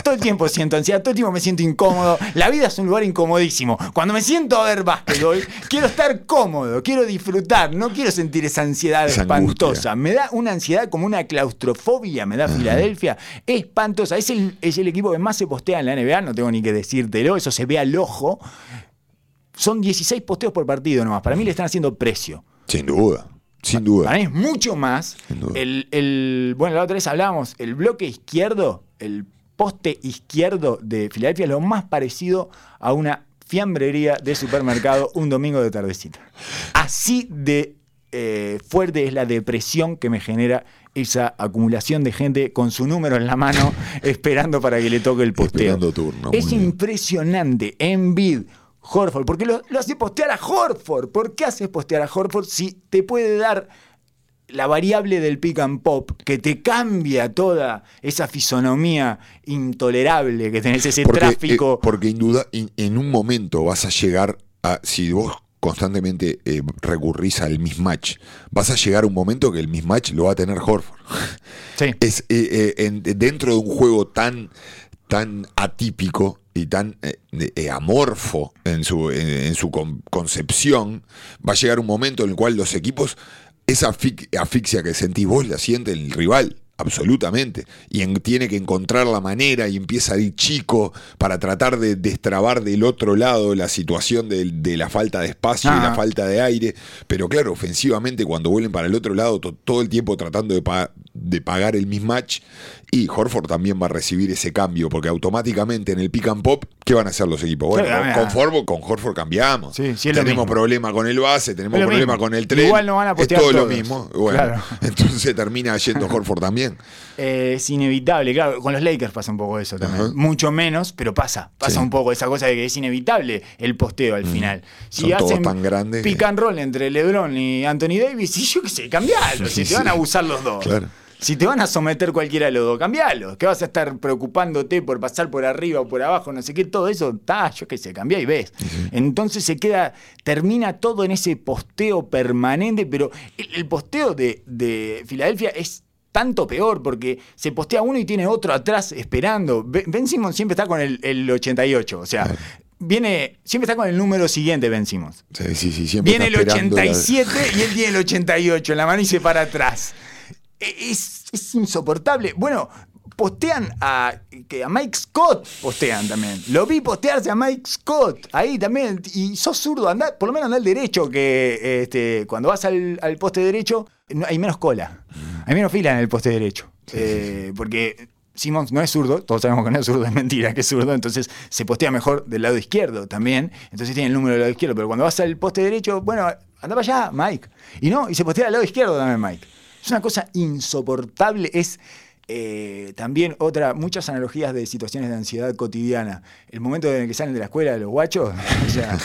todo el tiempo siento ansiedad, todo el tiempo me siento incómodo. La vida es un lugar incomodísimo. Cuando me siento a ver básquetbol, quiero estar cómodo, quiero disfrutar, no quiero sentir esa ansiedad Esa espantosa. Me da una ansiedad como una claustrofobia, me da Filadelfia. Espantosa. Es el, es el equipo que más se postea en la NBA, no tengo ni que decírtelo, eso se ve al ojo. Son 16 posteos por partido nomás. Para mí le están haciendo precio. Sin duda, sin duda. Para mí es mucho más. Sin duda. El, el- bueno, la otra vez hablábamos, el bloque izquierdo, el poste izquierdo de Filadelfia es lo más parecido a una fiambrería de supermercado un domingo de tardecita. Así de eh, fuerte es la depresión que me genera esa acumulación de gente con su número en la mano esperando para que le toque el posteo. Esperando turno, Es impresionante. Envid, Horford, ¿por qué lo, lo hace postear a Horford? ¿Por qué haces postear a Horford si te puede dar la variable del pick and pop que te cambia toda esa fisonomía intolerable que tenés, ese Porque, tráfico? eh, porque en duda, en, un momento vas a llegar a. Si vos constantemente eh, recurrís al mismatch, vas a llegar a un momento que el mismatch lo va a tener Horford. sí. es eh, eh, en- dentro de un juego tan tan atípico y tan eh, eh, amorfo en su, en, en su con- concepción, va a llegar un momento en el cual los equipos, esa asfixia que sentís vos la siente el rival absolutamente. Y en- tiene que encontrar la manera y empieza a ir chico para tratar de destrabar del otro lado la situación de, de la falta de espacio y Ah. la falta de aire. Pero claro, ofensivamente cuando vuelven para el otro lado, to- todo el tiempo tratando de, pa- de pagar el mismatch. Y Horford también va a recibir ese cambio, porque automáticamente en el pick and pop, ¿qué van a hacer los equipos? Bueno, con, ah. Horford, con Horford cambiamos. Sí, tenemos problema con el base, tenemos problema mismo. con el tren. Igual no van a es todo lo mismo. Bueno, Claro. entonces termina yendo Horford también. Eh, es inevitable, claro, con los Lakers pasa un poco eso también. Mucho menos, pero pasa. Pasa Sí. un poco esa cosa de que es inevitable el posteo al final. Si Son todos hacen tan grandes pick and roll entre LeBron y Anthony Davis, y yo qué sé, cambialo. Si te van a abusar los dos. Claro. Si te van a someter cualquiera de los dos, cambialo. Que vas a estar preocupándote por pasar por arriba o por abajo, no sé qué, todo eso, está, yo qué sé, cambia y ves. Entonces se queda, termina todo en ese posteo permanente, pero el, el posteo de, de Filadelfia es tanto peor porque se postea uno y tiene otro atrás esperando. Ben Simmons siempre está con el, el 88, o sea, viene, siempre está con el número siguiente Ben Simmons. Sí, sí, sí, siempre Viene el está la- 87 y él tiene el 88 en la mano y se para atrás. Es, es insoportable. Bueno, postean a, que a Mike Scott, postean también. Lo vi postearse a Mike Scott, ahí también. Y sos zurdo, andá, por lo menos anda al derecho, que este, cuando vas al, al poste derecho no- hay menos cola. Hay menos fila en el poste derecho. Eh, porque Simmons no es zurdo, todos sabemos que no es zurdo, es mentira que es zurdo, entonces se postea mejor del lado izquierdo también, entonces tiene el número del lado izquierdo, pero cuando vas al poste derecho, bueno, anda para allá, Mike. Y no, y se postea del lado izquierdo también, Mike. Es una cosa insoportable, es eh, también otra, muchas analogías de situaciones de ansiedad cotidiana. El momento en el que salen de la escuela los guachos, o sea,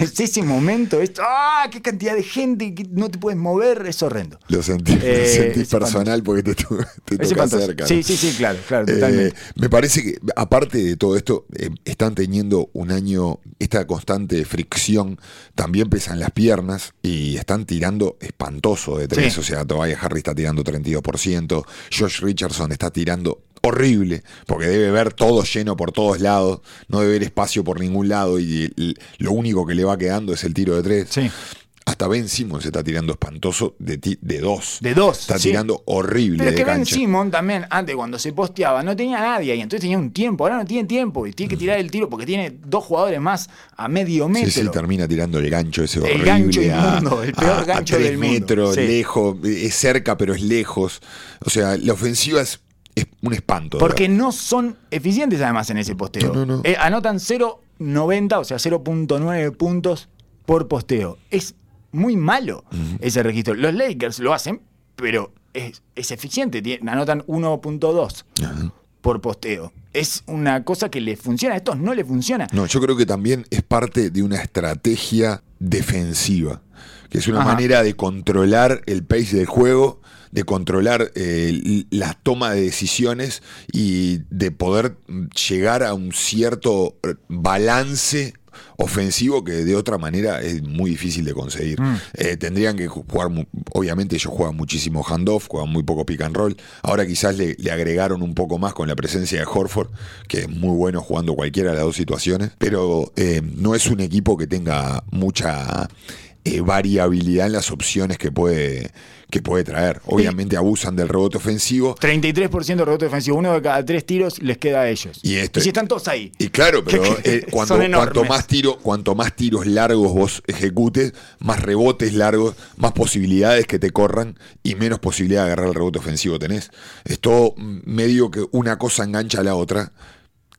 es ese momento, es, ¡ah! ¡Qué cantidad de gente que no te puedes mover! Es horrendo. Lo sentí, lo Eh, sentí personal porque te, te toca cerca. Sí, sí, sí, claro, claro, Eh, totalmente. me parece que, aparte de todo esto, eh, están teniendo un año, esta constante fricción, también pesan las piernas y están tirando espantoso de tres. Sí. O sea, Tobias Harry está tirando 32%, Josh Richardson está tirando horrible, porque debe ver todo lleno por todos lados, no debe ver espacio por ningún lado y, y lo único que le va quedando es el tiro de tres. Sí. Hasta Ben Simmons está tirando espantoso de, ti- de dos. De dos, Está sí. tirando horrible Pero es de que Ben cancha. Simon también, antes cuando se posteaba, no tenía nadie y entonces tenía un tiempo. Ahora no tiene tiempo y tiene que tirar el tiro porque tiene dos jugadores más a medio metro. Sí, sí, termina tirando el gancho ese El horrible. gancho a- inmundo, el peor a- a gancho tres del mundo. metros, Sí. lejos, es cerca pero es lejos. O sea, la ofensiva es, es un espanto. Porque verdad. no son eficientes además en ese posteo. No, no, no. Eh, anotan 0.90, o sea, 0.9 puntos por posteo. Es muy malo ese registro. Los Lakers lo hacen, pero es, es eficiente. Tien- anotan 1.2 Ajá. por posteo. Es una cosa que le funciona. A estos no le funciona. No, yo creo que también es parte de una estrategia defensiva, que es una Ajá. manera de controlar el pace del juego, de controlar eh, la toma de decisiones y de poder llegar a un cierto eh, balance ofensivo que de otra manera es muy difícil de conseguir. Mm. Eh, tendrían que jugar, obviamente ellos juegan muchísimo handoff, juegan muy poco pick and roll. Ahora quizás le, le agregaron un poco más con la presencia de Horford, que es muy bueno jugando cualquiera de las dos situaciones, pero eh, no es un equipo que tenga mucha eh, variabilidad en las opciones que puede, que puede traer. Obviamente abusan del rebote ofensivo. 33% de rebote defensivo. Uno de cada tres tiros les queda a ellos. Y esto- si están todos ahí. Y claro, pero eh, cuando, cuanto más tiro, cuanto más tiros largos vos ejecutes, más rebotes largos, más posibilidades que te corran y menos posibilidad de agarrar el rebote ofensivo tenés. Es todo medio que una cosa engancha a la otra.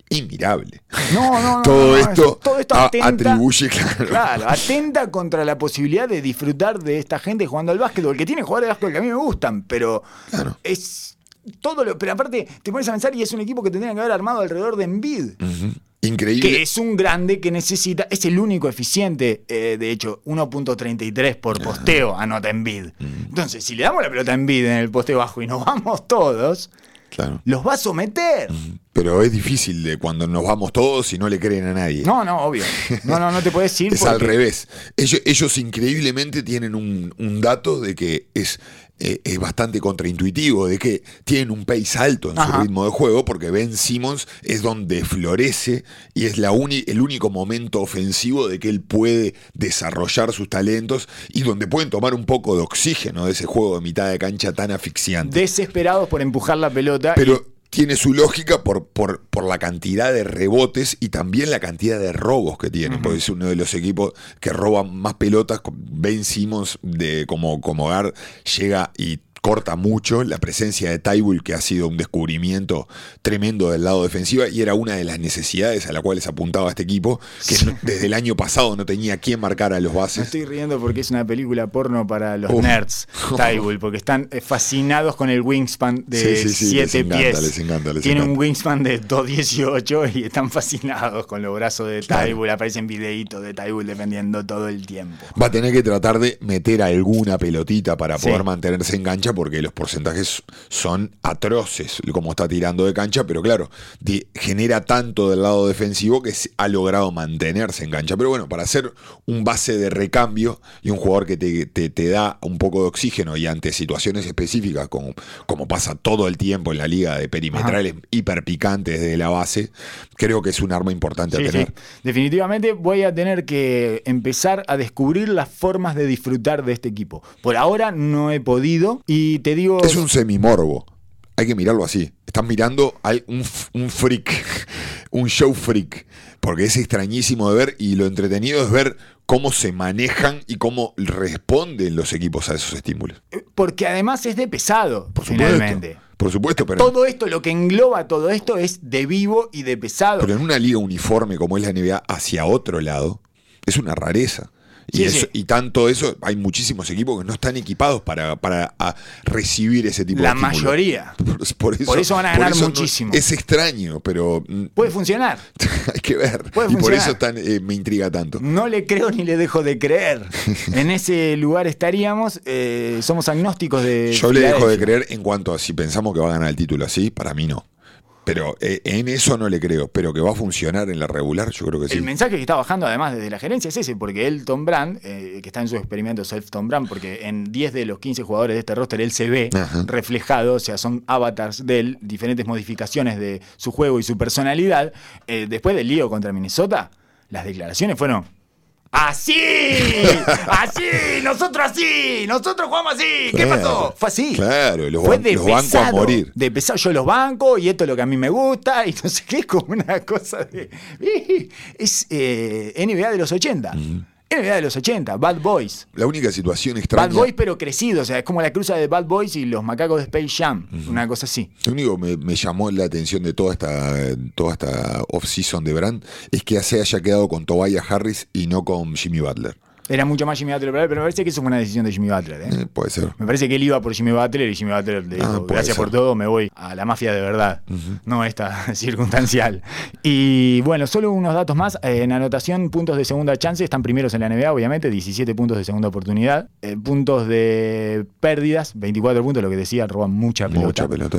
Inmirable. No, no, no. todo, no, esto todo esto atenta- atribuye, claro. Claro, atenta contra la posibilidad de disfrutar de esta gente jugando al básquetbol, que tiene jugadores de básquetbol que a mí me gustan, pero Claro. es todo lo. Pero aparte, te pones a pensar y es un equipo que tendrían que haber armado alrededor de. Ujú. Increíble. Que es un grande que necesita, es el único eficiente, eh, de hecho, 1.33 por posteo anota Embiid. Entonces, si le damos la pelota a Embiid en el posteo bajo y nos vamos todos, Claro. los va a someter. Pero es difícil de cuando nos vamos todos y no le creen a nadie. No, no, obvio. No, no, no te puedes ir Es al revés. Ellos, ellos increíblemente tienen un, un dato de que es eh, es bastante contraintuitivo de que tienen un pace alto en su ritmo de juego, porque Ben Simmons es donde florece y es la uni- el único momento ofensivo de que él puede desarrollar sus talentos y donde pueden tomar un poco de oxígeno de ese juego de mitad de cancha tan asfixiante. Desesperados por empujar la pelota. Pero tiene su lógica por, por, por la cantidad de rebotes y también la cantidad de robos que tiene, porque es uno de los equipos que roba más pelotas. Ben Simmons de, como, como guard llega y corta mucho la presencia de Tybull que ha sido un descubrimiento tremendo del lado defensivo y era una de las necesidades a la cual se apuntaba este equipo que no- desde el año pasado no tenía quien marcar a los Me bases estoy riendo porque es una película porno para los nerds, Tybull, porque están eh, fascinados con el wingspan de Sí, sí, sí, 7 encanta, pies. les encanta, les Tiene un wingspan de 2.18 y están fascinados con los brazos de Claro. Tybull. Aparecen videitos de Tybull defendiendo todo el tiempo. Va a tener que tratar de meter alguna pelotita para poder mantenerse en cancha porque los porcentajes son atroces como está tirando de cancha, pero claro, genera tanto del lado defensivo que ha logrado mantenerse en cancha. Pero bueno, para ser un base de recambio y un jugador que te, te- te da un poco de oxígeno y ante situaciones específicas, como, como pasa todo el tiempo en la liga de perimetrales hiper picantes de la base, creo que es un arma importante Sí, a sí. tener. Definitivamente voy a tener que empezar a descubrir las formas de disfrutar de este equipo. Por ahora no he podido y te digo... Es un semimorbo. Hay que mirarlo así. Estás mirando a un, un freak, un show freak. Porque es extrañísimo de ver y lo entretenido es ver cómo se manejan y cómo responden los equipos a esos estímulos. Porque además es de pesado, Por supuesto. finalmente. Por supuesto, pero, Todo esto, lo que engloba todo esto es de vivo y de pesado. pero en una liga uniforme como es la NBA hacia otro lado, es una rareza. Y, Sí, eso- sí. y tanto eso, hay muchísimos equipos que no están equipados para, para a, recibir ese tipo La de estímulo. mayoría. Por, por eso, Por eso van a ganar no- muchísimo. es extraño, pero mm, Puede funcionar. hay que ver. Puede y por eso tan, eh, me intriga tanto. No le creo ni le dejo de creer. En ese lugar estaríamos. eh, somos agnósticos de. Yo le dejo de creer en cuanto a si pensamos que va a ganar el título así, para mí no. Pero eh, en eso no le creo. Pero que va a funcionar en la regular, yo creo que sí. El mensaje que está bajando además desde la gerencia es ese, porque él, Tom Brand, eh, que está en su experimento Self-Tom Brand, porque en 10 de los 15 jugadores de este roster él se ve Ajá. reflejado, o sea, son avatars de él, diferentes modificaciones de su juego y su personalidad. Eh, después del lío contra Minnesota, las declaraciones fueron. ¡Así! ¡Así! ¡Nosotros así! ¡Nosotros jugamos así! ¿Qué Claro. pasó? Fue así. Claro, los, Fue de los banco a pesado, morir. De pesado, yo los banco y esto es lo que a mí me gusta y no sé qué, es como una cosa de... Es eh, NBA de los 80. NBA de los 80, Bad Boys. La única situación extraña. Bad Boys pero crecido, o sea, es como la cruza de Bad Boys y los macacos de Space Jam, una cosa así. Lo único que me, me llamó la atención de toda esta, toda esta off-season de Brand es que se haya quedado con Tobias Harris y no con Jimmy Butler. Era mucho más Jimmy Butler, pero me parece que eso fue una decisión de Jimmy Butler. ¿eh? Eh, puede ser. Me parece que él iba por Jimmy Butler y Jimmy Butler le dijo, Ah, puede gracias ser. por todo, me voy a la mafia de verdad, no esta circunstancial. Y bueno, solo unos datos más. Eh, En anotación, puntos de segunda chance, están primeros en la NBA, obviamente, 17 puntos de segunda oportunidad. Eh, puntos de pérdidas, 24 puntos, lo que decía, roban mucha pelota. Mucha pelota.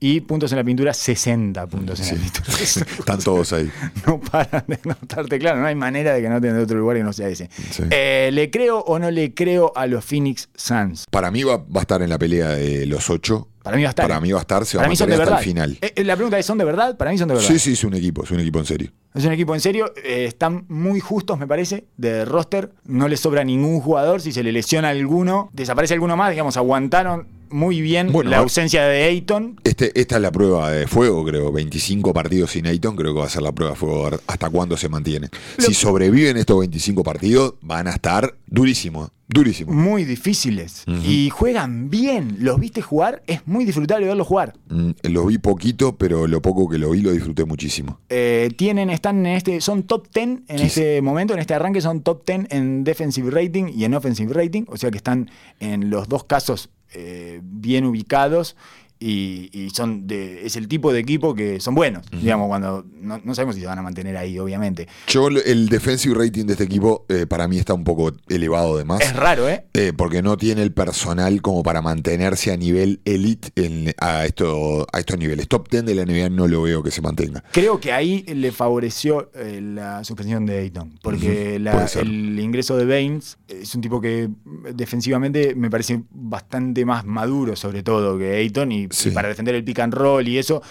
Y puntos en la pintura, 60 puntos en Sí. la pintura. Están todos ahí. no paran de anotarte, claro, no hay manera de que anoten de otro lugar que no sea ese. Sí. Eh, ¿Le creo o no le creo a los Phoenix Suns? Para mí va, va a estar en la pelea de los ocho. Para mí va a estar. Para mí va a estar, se va a mantener hasta verdad. el final. Eh, eh, la pregunta es, ¿son de verdad? Para mí son de verdad. Sí, sí, es un equipo, es un equipo en serio. Es un equipo en serio, eh, están muy justos, me parece, de roster. No les sobra ningún jugador. Si se le lesiona alguno, desaparece alguno más. Digamos, aguantaron muy bien Bueno, la ausencia de Ayton. Este, esta es la prueba de fuego, creo. 25 partidos sin Ayton, creo que va a ser la prueba de fuego a ver hasta cuándo se mantiene. Lo- Si sobreviven estos 25 partidos, van a estar durísimos, durísimos. Muy difíciles. Y juegan bien. ¿Los viste jugar? Es muy disfrutable verlos jugar. Mm, Lo vi poquito, pero lo poco que lo vi lo disfruté muchísimo. Eh, tienen, están en este, son top 10 en este momento, en este arranque son top 10 en defensive rating y en offensive rating, o sea que están en los dos casos eh, bien ubicados y, y son de, es el tipo de equipo que son buenos, digamos, cuando no, no sabemos si se van a mantener ahí, obviamente. Yo, el defensive rating de este equipo eh, para mí está un poco elevado de más. Es raro, ¿eh? Eh, porque no tiene el personal como para mantenerse a nivel elite en- a, esto, a estos niveles. Top 10 de la NBA no lo veo que se mantenga. Creo que ahí le favoreció eh, la suspensión de Ayton, porque la- el ingreso de Baines es un tipo que defensivamente me parece bastante más maduro, sobre todo, que Ayton, y, Sí. y para defender el pick and roll y eso,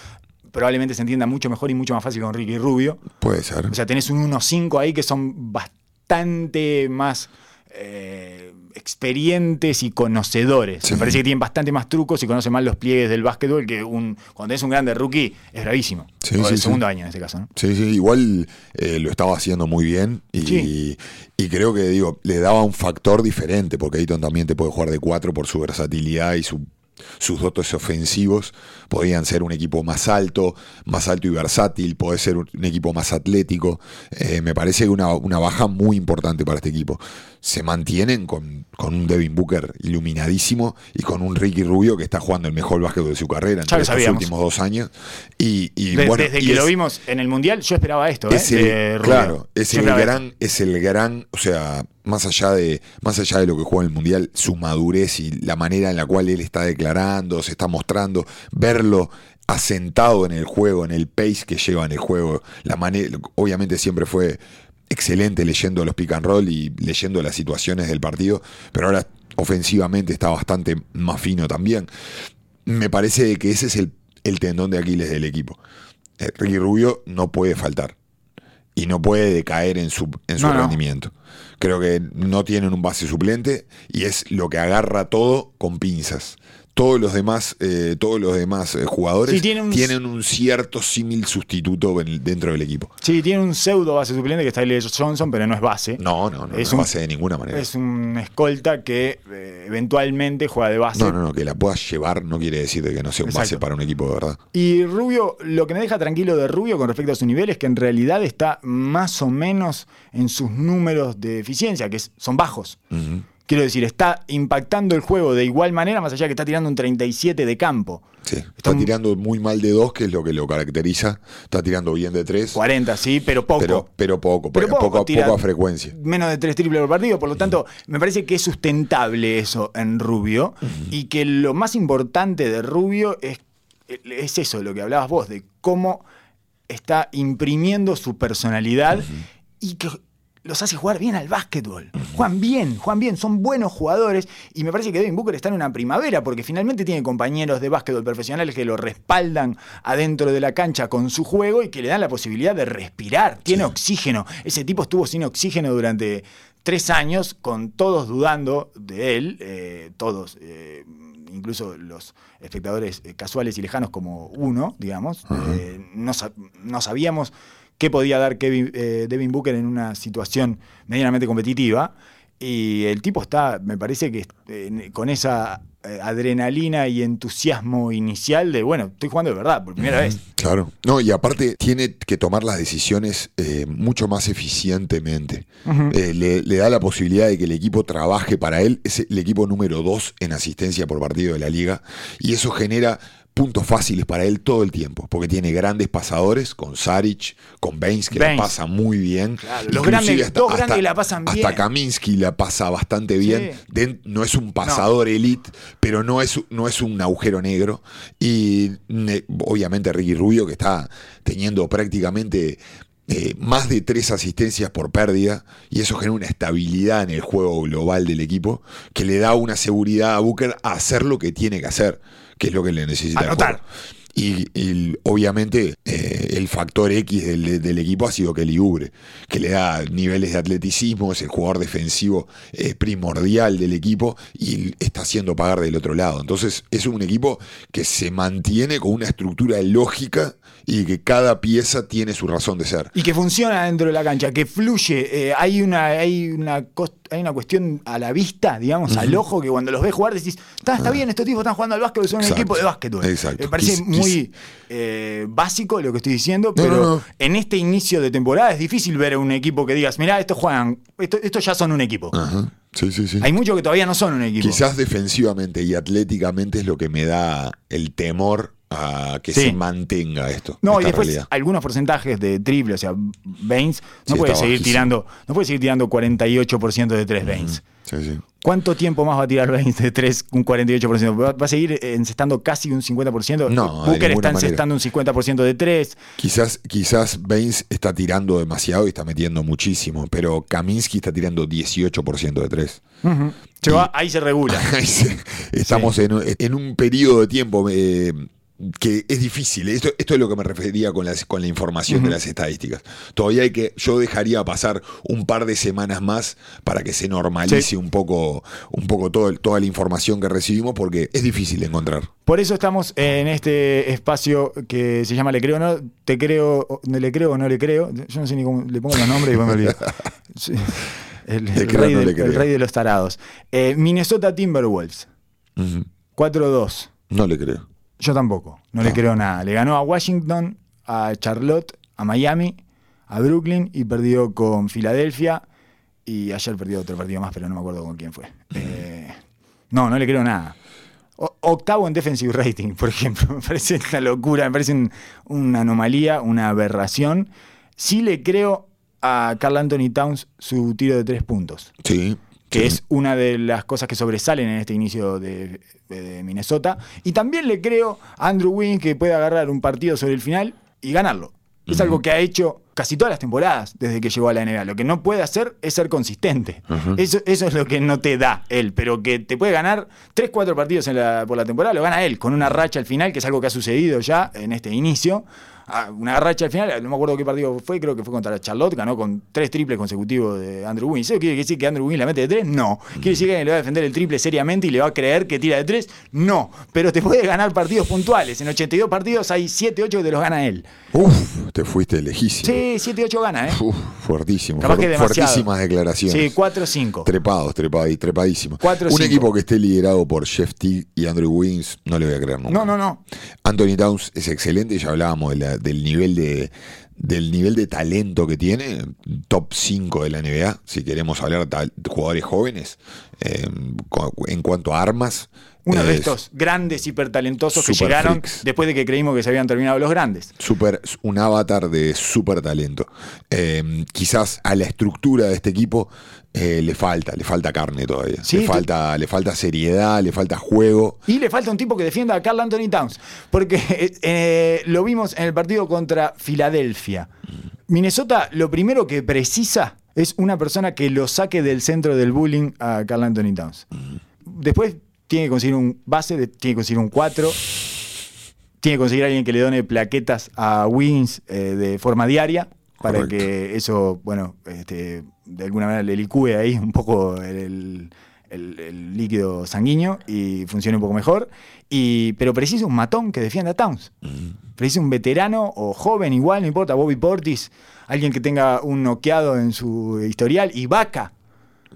probablemente se entienda mucho mejor y mucho más fácil con Ricky Rubio. Puede ser. O sea, tenés un 1-5 ahí que son bastante más eh, experientes y conocedores. Sí. Me parece que tienen bastante más trucos y conocen más los pliegues del básquetbol que un cuando es un grande rookie es bravísimo. Sí, o sí, el segundo año en este caso, ¿no? Sí, sí, igual eh, lo estaba haciendo muy bien y, y creo que digo, le daba un factor diferente, porque Ayton también te puede jugar de cuatro por su versatilidad y su- sus dotes ofensivos. Podían ser un equipo más alto, más alto y versátil, puede ser un, equipo más atlético. Eh, me parece una, una baja muy importante para este equipo. Se mantienen con, con un Devin Booker iluminadísimo y con un Ricky Rubio que está jugando el mejor básquet de su carrera en Ya lo estos sabíamos. últimos dos años. Y, y De- bueno, Desde y que lo vimos en el Mundial, yo esperaba esto, ¿eh? es el, de Rubio. claro, es Yo el gran, es el gran, o sea, más allá de, más allá de lo que juega en el mundial, su madurez y la manera en la cual él está declarando, se está mostrando, verlo asentado en el juego, en el pace que lleva en el juego, la manera, obviamente siempre fue excelente leyendo los pick and roll y leyendo las situaciones del partido, pero ahora ofensivamente está bastante más fino también. Me parece que ese es el, el tendón de Aquiles del equipo. Eh, Ricky Rubio no puede faltar y no puede decaer en su, en su No, no. Creo que no tienen un base suplente y es lo que agarra todo con pinzas. Todos los demás, eh, todos los demás eh, jugadores Sí, tiene un- tienen un cierto símil sustituto en- dentro del equipo. Sí, tiene un pseudo base suplente que está Tyler Johnson, pero no es base. No, no, no, Es no un- base de ninguna manera. Es un escolta que eh, eventualmente juega de base. No, no, no, que la puedas llevar no quiere decir de que no sea un base para un equipo de verdad. Y Rubio, lo que me deja tranquilo de Rubio con respecto a su nivel es que en realidad está más o menos en sus números de eficiencia, que son bajos. Ujú. Quiero decir, está impactando el juego de igual manera, más allá que está tirando un 37 de campo. Sí, Está está un- tirando muy mal de dos, que es lo que lo caracteriza. Está tirando bien de tres, 40, sí, pero poco. pero, pero poco, Pero poco, poco, poco, tira- poco a frecuencia. menos de tres triples por partido, por lo tanto, me parece que es sustentable eso en Rubio y que lo más importante de Rubio es, es eso, lo que hablabas vos, de cómo está imprimiendo su personalidad y que los hace jugar bien al básquetbol. Juegan bien, juegan bien, son buenos jugadores y me parece que Devin Booker está en una primavera porque finalmente tiene compañeros de básquetbol profesionales que lo respaldan adentro de la cancha con su juego y que le dan la posibilidad de respirar. Tiene oxígeno. Ese tipo estuvo sin oxígeno durante tres años con todos dudando de él, eh, todos. eh, incluso los espectadores eh, casuales y lejanos como uno, digamos, eh, no sabíamos qué podía dar Kevin, eh, Devin Booker en una situación medianamente competitiva. Y el tipo está, me parece que eh, con esa eh, adrenalina y entusiasmo inicial de, bueno, estoy jugando de verdad, por primera vez. Claro. No, y aparte tiene que tomar las decisiones eh, mucho más eficientemente. Eh, le, le da la posibilidad de que el equipo trabaje para él. Es el equipo número dos en asistencia por partido de la liga. Y eso genera puntos fáciles para él todo el tiempo. Porque tiene grandes pasadores con Saric, con Baines, que la pasa muy bien. Claro, los grandes- dos grandes la pasan bien. Hasta Kaminsky la pasa bastante bien. Sí. No es un pasador elite, pero no es, no es un agujero negro. Y ne- obviamente Ricky Rubio, que está teniendo prácticamente eh, más de tres asistencias por pérdida, y eso genera una estabilidad en el juego global del equipo, que le da una seguridad a Booker a hacer lo que tiene que hacer, que es lo que le necesita. el Anotar. juego. Y, y obviamente eh, el factor X del, del equipo ha sido Kelly Oubre, que le da niveles de atleticismo, es el jugador defensivo eh, primordial del equipo y está haciendo pagar del otro lado. Entonces es un equipo que se mantiene con una estructura lógica y que cada pieza tiene su razón de ser. Y que funciona dentro de la cancha, que fluye. eh, hay, una, hay, una cos- hay una cuestión a la vista, digamos, al ojo, que cuando los ves jugar decís, está, está bien, estos tipos están jugando al básquetbol, son un Ah. Equipo de básquetbol. Exacto. Me parece Quis- muy eh, básico lo que estoy diciendo, pero no, no. en este inicio de temporada es difícil ver a un equipo que digas, mirá, estos juegan, esto- estos ya son un equipo. Ajá. Sí, sí, sí. Hay muchos que todavía no son un equipo. Quizás defensivamente y atléticamente es lo que me da el temor a que Sí. se mantenga esto. No, y después realidad. algunos porcentajes de triple, o sea, Baines no Sí, puede seguir bajísimo. tirando, no puede seguir tirando 48% de 3 Baines. Sí, sí. ¿Cuánto tiempo más va a tirar Baines de 3 un 48%? ¿Va, va a seguir encestando casi un 50%? No, Booker está encestando un 50% de 3. Quizás, quizás Baines está tirando demasiado y está metiendo muchísimo, pero Kaminsky está tirando 18% de 3. Se va- ahí se regula. Ahí se- Estamos en, un- en un periodo de tiempo eh, que es difícil. Esto, esto es lo que me refería con, las, con la información de las estadísticas. Todavía hay que, yo dejaría pasar un par de semanas más para que se normalice Sí. un poco, un poco todo, toda la información que recibimos, porque es difícil de encontrar. Por eso estamos en este espacio que se llama Le creo o no, te creo, le creo o no le creo. Yo no sé ni cómo le pongo los nombres y después me olvido. Sí. El, rey no del- el rey de los tarados. Eh, Minnesota Timberwolves, Ujú. 4-2. No le creo. Yo tampoco, no, le creo nada. Le ganó a Washington, a Charlotte, a Miami, a Brooklyn y perdió con Filadelfia. Y ayer perdió otro partido más, pero no me acuerdo con quién fue. Eh, no, no le creo nada. O- octavo en defensive rating, por ejemplo. Me parece una locura, me parece un- una anomalía, una aberración. Sí le creo a Carl Anthony Towns su tiro de tres puntos Sí. Que sí. es una de las cosas que sobresalen en este inicio de, de Minnesota. Y también le creo a Andrew Wiggins que puede agarrar un partido sobre el final y ganarlo. Es algo que ha hecho casi todas las temporadas desde que llegó a la NBA. Lo que no puede hacer es ser consistente. Eso, eso es lo que no te da él, pero que te puede ganar 3, 4 partidos en la- por la temporada, lo gana él, con una racha al final, que es algo que ha sucedido ya en este inicio. Ah, Una racha al final, no me acuerdo qué partido fue, creo que fue contra Charlotte, ganó con tres triples consecutivos de Andrew Wiggins. ¿Eso quiere decir que Andrew Wiggins la mete de tres? No. ¿Quiere decir que le va a defender el triple seriamente y le va a creer que tira de tres? No. Pero te puede ganar partidos puntuales. En 82 partidos hay 7, 8 que te los gana él. Uf, te fuiste lejísimo. Sí, 7, 8 gana, ¿eh? Uf, fuertísimo. Capaz que fuertísimas declaraciones. Sí, 4, 5. Trepados, trepados, trepadísimos. Cuatro, Un cinco. equipo que esté liderado por Jeff Teague y Andrew Wiggins, no le voy a creer nunca. No, no, no. Anthony Towns es excelente, ya hablábamos de la- del nivel de del nivel de talento que tiene, top 5 de la NBA, si queremos hablar de jugadores jóvenes, eh, en cuanto a armas. Uno de es estos grandes hipertalentosos que llegaron freaks. después de que creímos que se habían terminado los grandes. super, un avatar de super talento. Eh, quizás a la estructura de este equipo eh, le falta, le falta carne todavía. Sí, le, falta, le falta seriedad, le falta juego. Y le falta un tipo que defienda a Carl Anthony Towns. Porque eh, eh, lo vimos en el partido contra Filadelfia. Minnesota lo primero que precisa es una persona que lo saque del centro del bullying a Carl Anthony Towns. Después tiene que conseguir un base, tiene que conseguir un 4. Tiene que conseguir a alguien que le done plaquetas a Wiggins eh, de forma diaria para Correcto. que eso, bueno, este, de alguna manera le licúe ahí un poco el, el- el líquido sanguíneo y funcione un poco mejor. Y, pero precisa un matón que defienda a Towns. Precisa un veterano o joven, igual, no importa, Bobby Portis, alguien que tenga un noqueado en su historial y vaca.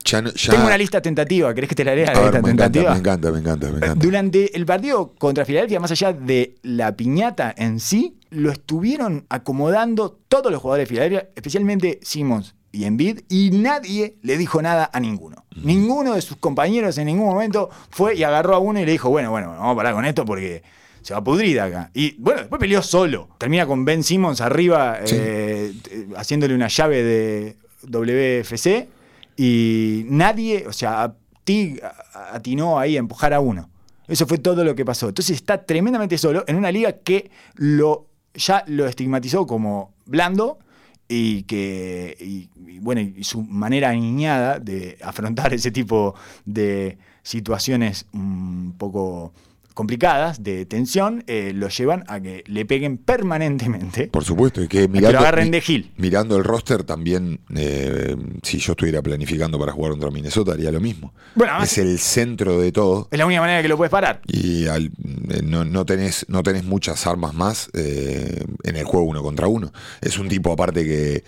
Ya no- ya- Tengo una lista tentativa, ¿querés que te la lea la ver, lista me encanta, tentativa? me encanta, me encanta, me encanta. Durante el partido contra Filadelfia, más allá de la piñata en sí, lo estuvieron acomodando todos los jugadores de Filadelfia, especialmente Simmons y Embiid, y nadie le dijo nada a ninguno. Ninguno de sus compañeros en ningún momento fue y agarró a uno y le dijo, bueno, bueno, vamos a parar con esto porque se va a pudrir acá. Y bueno, después peleó solo. Termina con Ben Simmons arriba Sí. eh, eh, haciéndole una llave de WFC y nadie, o sea, Tig atinó ahí a empujar a uno. Eso fue todo lo que pasó. Entonces está tremendamente solo en una liga que lo, ya lo estigmatizó como blando y que, y, bueno, y su manera aniñada de afrontar ese tipo de situaciones un poco complicadas, de tensión, eh, lo llevan a que le peguen permanentemente. Por supuesto, y que que mirando, lo agarren de Gil. mirando el roster también, eh, si yo estuviera planificando para jugar contra Minnesota, haría lo mismo. Bueno, además- es el centro de todo. Es la única manera que lo puedes parar. Y al- eh, no, no tenés, no tenés muchas armas más eh, en el juego uno contra uno. Es un tipo aparte que,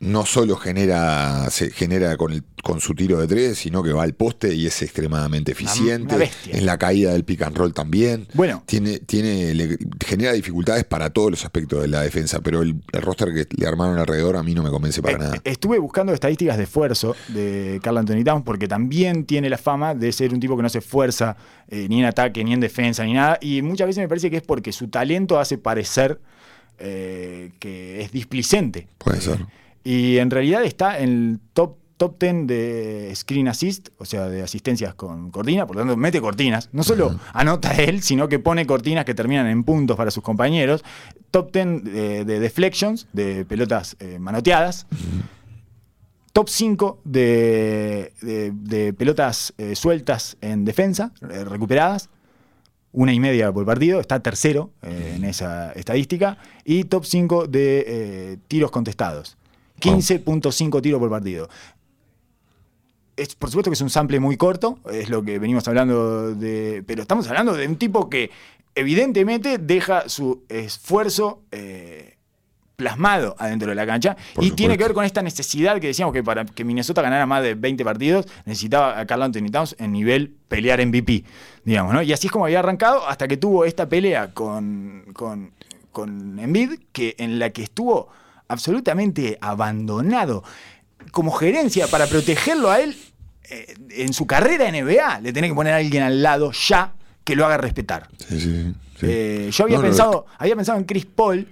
no solo genera, se genera con, el- con su tiro de tres, sino que va al poste y es extremadamente eficiente. una en la caída del pick and roll también. Bueno. Tiene, tiene, le genera dificultades para todos los aspectos de la defensa, pero el, el roster que le armaron alrededor a mí no me convence para Eh, nada. Estuve buscando estadísticas de esfuerzo de Carl Anthony Towns porque también tiene la fama de ser un tipo que no se esfuerza eh, ni en ataque, ni en defensa, ni nada. Y muchas veces me parece que es porque su talento hace parecer eh, que es displicente. Puede ser. Y en realidad está en el top, top 10 de screen assist, o sea, de asistencias con cortina, por lo tanto mete cortinas. No solo anota él, sino que pone cortinas que terminan en puntos para sus compañeros. Top 10 de, de deflections, de pelotas eh, manoteadas. Top 5 de, de- de pelotas eh, sueltas en defensa, eh, recuperadas. Una y media por partido, está tercero en esa estadística. Y top 5 de tiros contestados. 15.5 tiros por partido. Es, por supuesto que es un sample muy corto, es lo que venimos hablando de. Pero estamos hablando de un tipo que evidentemente deja su esfuerzo eh, plasmado adentro de la cancha Por y tiene que ver con esta necesidad que decíamos que para que Minnesota ganara más de 20 partidos necesitaba a Carl Anthony Towns en nivel pelear MVP, digamos, ¿no? Y así es como había arrancado hasta que tuvo esta pelea con, con, con Embiid, que, en la que estuvo absolutamente abandonado como gerencia para protegerlo a él eh, en su carrera en NBA. Le tenés que poner a alguien al lado ya que lo haga respetar. Sí, sí, sí. Eh, yo había No, no, pensado, había pensado en Chris Paul,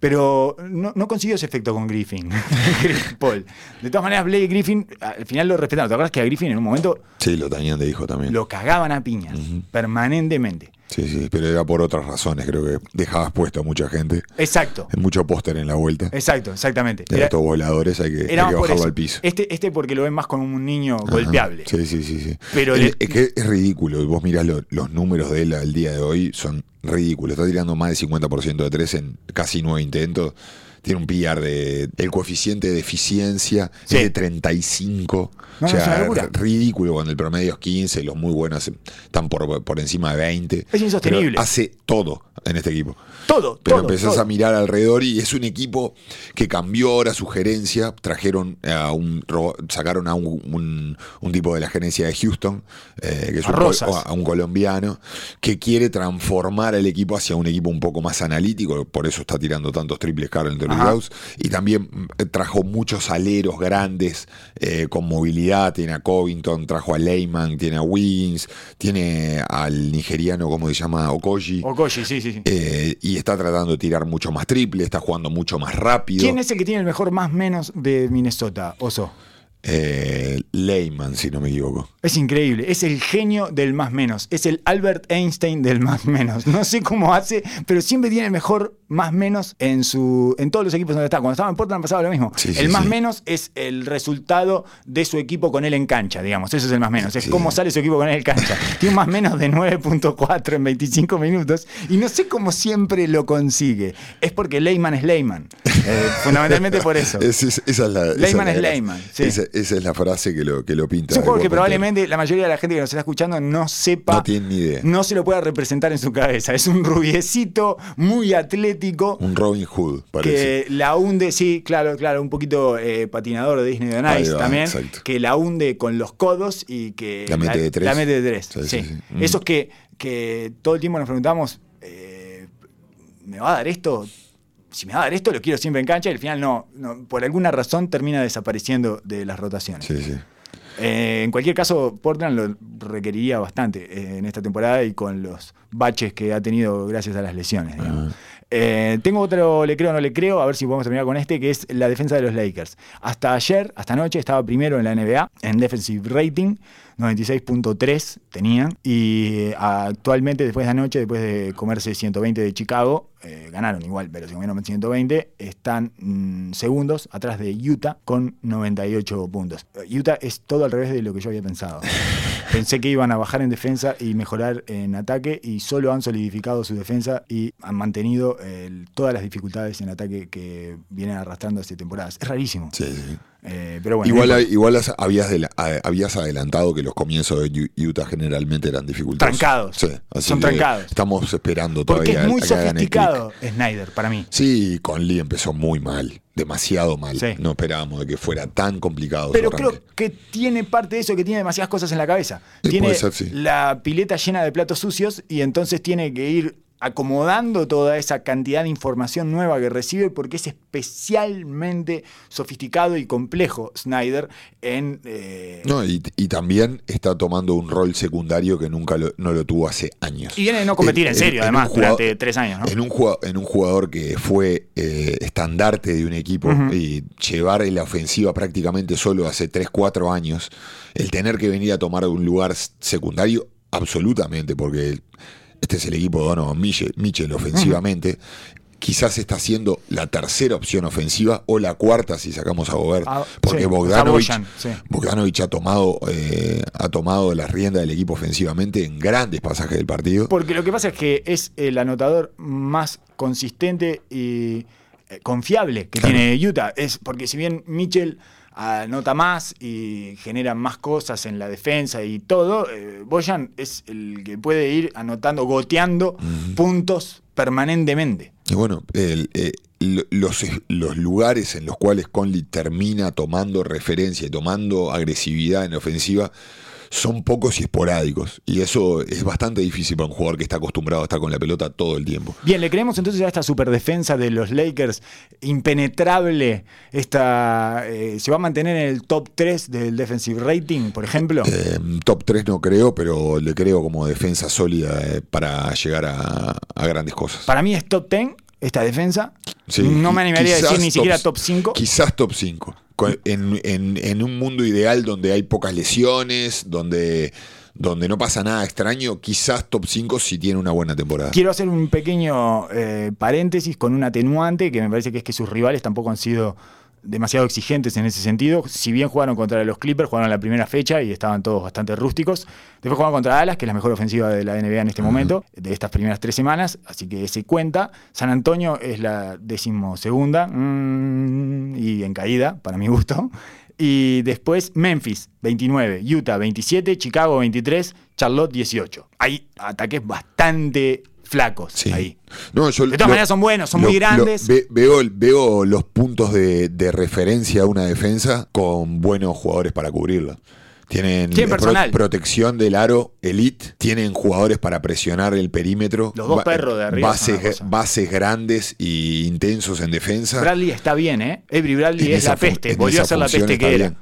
pero no, no consiguió ese efecto con Griffin. Paul. De todas maneras, Blake Griffin, al final lo respetaron. ¿Te acuerdas que a Griffin en un momento Sí, lo tenían de hijo también. lo cagaban a piñas permanentemente? Sí, sí, pero era por otras razones. Creo que dejabas puesto a mucha gente. Exacto. Mucho póster en la vuelta. Exacto, exactamente. De estos voladores hay que, hay que bajarlo al piso. Este, este porque lo ven más como un niño Ajá. golpeable. Sí, sí, sí. sí. Pero El- le- es que es ridículo. Vos mirás lo- los números de él al día de hoy, son ridículos. Está tirando más del 50% de tres en casi nueve intentos. Tiene un PR de. El coeficiente de eficiencia Sí. es de 35. No, o sea, ridículo cuando el promedio es 15, los muy buenos están por, por encima de 20. Es insostenible. Pero hace todo en este equipo. Todo, Pero todo, empezás todo. a mirar alrededor y es un equipo que cambió ahora su gerencia. Trajeron a un, ro- sacaron a un, un- un tipo de la gerencia de Houston, eh, que es A un, a un colombiano, que quiere transformar el equipo hacia un equipo un poco más analítico. Por eso está tirando tantos triples Carl Anthony Y también mm, trajo muchos aleros grandes eh, con movilidad. Tiene a Covington, trajo a Leyman, tiene a Wiggins, tiene al nigeriano, ¿cómo se llama? Okoji. Okoye, sí, sí, sí. Eh, y está tratando de tirar mucho más triple, está jugando mucho más rápido. ¿Quién es el que tiene el mejor más menos de Minnesota, Oso? Eh, Leyman, si no me equivoco. Es increíble, es el genio del más menos, es el Albert Einstein del más menos. No sé cómo hace, pero siempre tiene el mejor más menos en su en todos los equipos donde está. Cuando estaba en Portland pasaba lo mismo. Sí, sí, el más sí. menos es el resultado de su equipo con él en cancha, digamos. Eso es el más menos, es cómo sale su equipo con él en cancha. Tiene un más menos de 9.4 en 25 minutos y no sé cómo siempre lo consigue. Es porque Leyman es Leyman. Eh, fundamentalmente por eso. Es- es- esa es la, esa Leyman es Leyman. Esa, esa es la frase que lo, que lo pinta. De que probablemente la mayoría de la gente que nos está escuchando no sepa. No tiene ni idea. no se lo pueda representar en su cabeza. Es un rubiecito muy atlético Un Robin Hood, parece. que la hunde, sí, claro, claro, un poquito eh, patinador de Disney on Ice va, también, exacto. que la hunde con los codos y que La mete de tres. la mete de tres, Sí, sí. sí, sí. Mm. Esos que, que todo el tiempo nos preguntamos, eh, ¿me va a dar esto? Si me va a dar esto, lo quiero siempre en cancha y al final no, no, por alguna razón termina desapareciendo de las rotaciones. Sí, sí. Eh, en cualquier caso, Portland lo requeriría bastante eh, en esta temporada y con los baches que ha tenido gracias a las lesiones. digamos. Eh, tengo otro, le creo o no le creo, a ver si podemos terminar con este, que es la defensa de los Lakers. Hasta ayer, hasta anoche, estaba primero en la NBA en defensive rating, 96.3 tenían, y eh, actualmente, después de anoche, después de comerse 120 de Chicago, eh, ganaron igual, pero se comieron 120, están mm, segundos atrás de Utah con 98 puntos. Eh, Utah es todo al revés de lo que yo había pensado. Pensé que iban a bajar en defensa y mejorar en ataque y solo han solidificado su defensa y han mantenido todas las dificultades en ataque que vienen arrastrando hace temporadas. Es rarísimo. Sí, sí. Eh, pero bueno, igual hay- igual habías, de la- a- habías adelantado que los comienzos de Utah generalmente eran dificultosos. Trancados. Sí, así Son trancados. Estamos esperando porque todavía es muy a sofisticado Snyder para mí. Sí, Conley empezó muy mal, demasiado mal. Sí. No esperábamos de que fuera tan complicado. Pero creo que tiene parte de eso, que tiene demasiadas cosas en la cabeza. Sí, tiene puede ser, sí. la pileta llena de platos sucios y entonces tiene que ir acomodando toda esa cantidad de información nueva que recibe porque es especialmente sofisticado y complejo Snyder en... eh, No, y, y también está tomando un rol secundario que nunca lo, no lo tuvo hace años. y viene de no competir en, serio, además, jugador- durante tres años, ¿no? En un, jugador, en un jugador que fue eh, estandarte de un equipo y llevar la ofensiva prácticamente solo hace 3, 4 años, el tener que venir a tomar un lugar secundario, absolutamente, porque este es el equipo de Donovan Mitchell, Mitchell ofensivamente. Quizás está siendo la tercera opción ofensiva o la cuarta si sacamos a Gobert. Ah, porque sí, Bogdanovich, sí. Ha tomado, eh, ha tomado la rienda del equipo ofensivamente en grandes pasajes del partido. Porque lo que pasa es que es el anotador más consistente y eh, confiable que Claro. tiene Utah. Es porque si bien Mitchell anota más y genera más cosas en la defensa y todo, eh, Boyan es el que puede ir anotando, goteando puntos permanentemente. Y bueno, el, eh, lo- los, los lugares en los cuales Conley termina tomando referencia y tomando agresividad en ofensiva son pocos y esporádicos. Y eso es bastante difícil para un jugador que está acostumbrado a estar con la pelota todo el tiempo. Bien, le creemos entonces a esta superdefensa de los Lakers, impenetrable. Esta, eh, ¿Se va a mantener en el top 3 del defensive rating, por ejemplo? Eh, top 3 no creo, pero le creo como defensa sólida eh, para llegar a, a grandes cosas. Para mí es top 10 esta defensa. Sí, no me animaría a decir ni siquiera top 5. Quizás top 5. En, un mundo ideal donde hay pocas lesiones, donde, donde no pasa nada extraño, quizás top 5 si tiene una buena temporada. Quiero hacer un pequeño eh, paréntesis con un atenuante que me parece que es que sus rivales tampoco han sido demasiado exigentes en ese sentido. Si bien jugaron contra los Clippers, jugaron la primera fecha y estaban todos bastante rústicos. Después jugaron contra Dallas, que es la mejor ofensiva de la NBA en este momento, de estas primeras tres semanas, así que se cuenta. San Antonio es la decimosegunda mm, y en caída, para mi gusto. Y después Memphis, 29, Utah, 27, Chicago, 23, Charlotte, 18. Hay ataques bastante flacos Sí. ahí. No, yo De todas maneras son buenos, son muy grandes. ve- veo, veo los puntos de, de referencia a una defensa con buenos jugadores para cubrirla. Tienen pro- protección del aro elite, tienen jugadores para presionar el perímetro. Los dos perros de arriba Bases, grandes y intensos en defensa. Bradley está bien, ¿eh? Avery Bradley En es la peste, volvió a ser la peste que era. bien.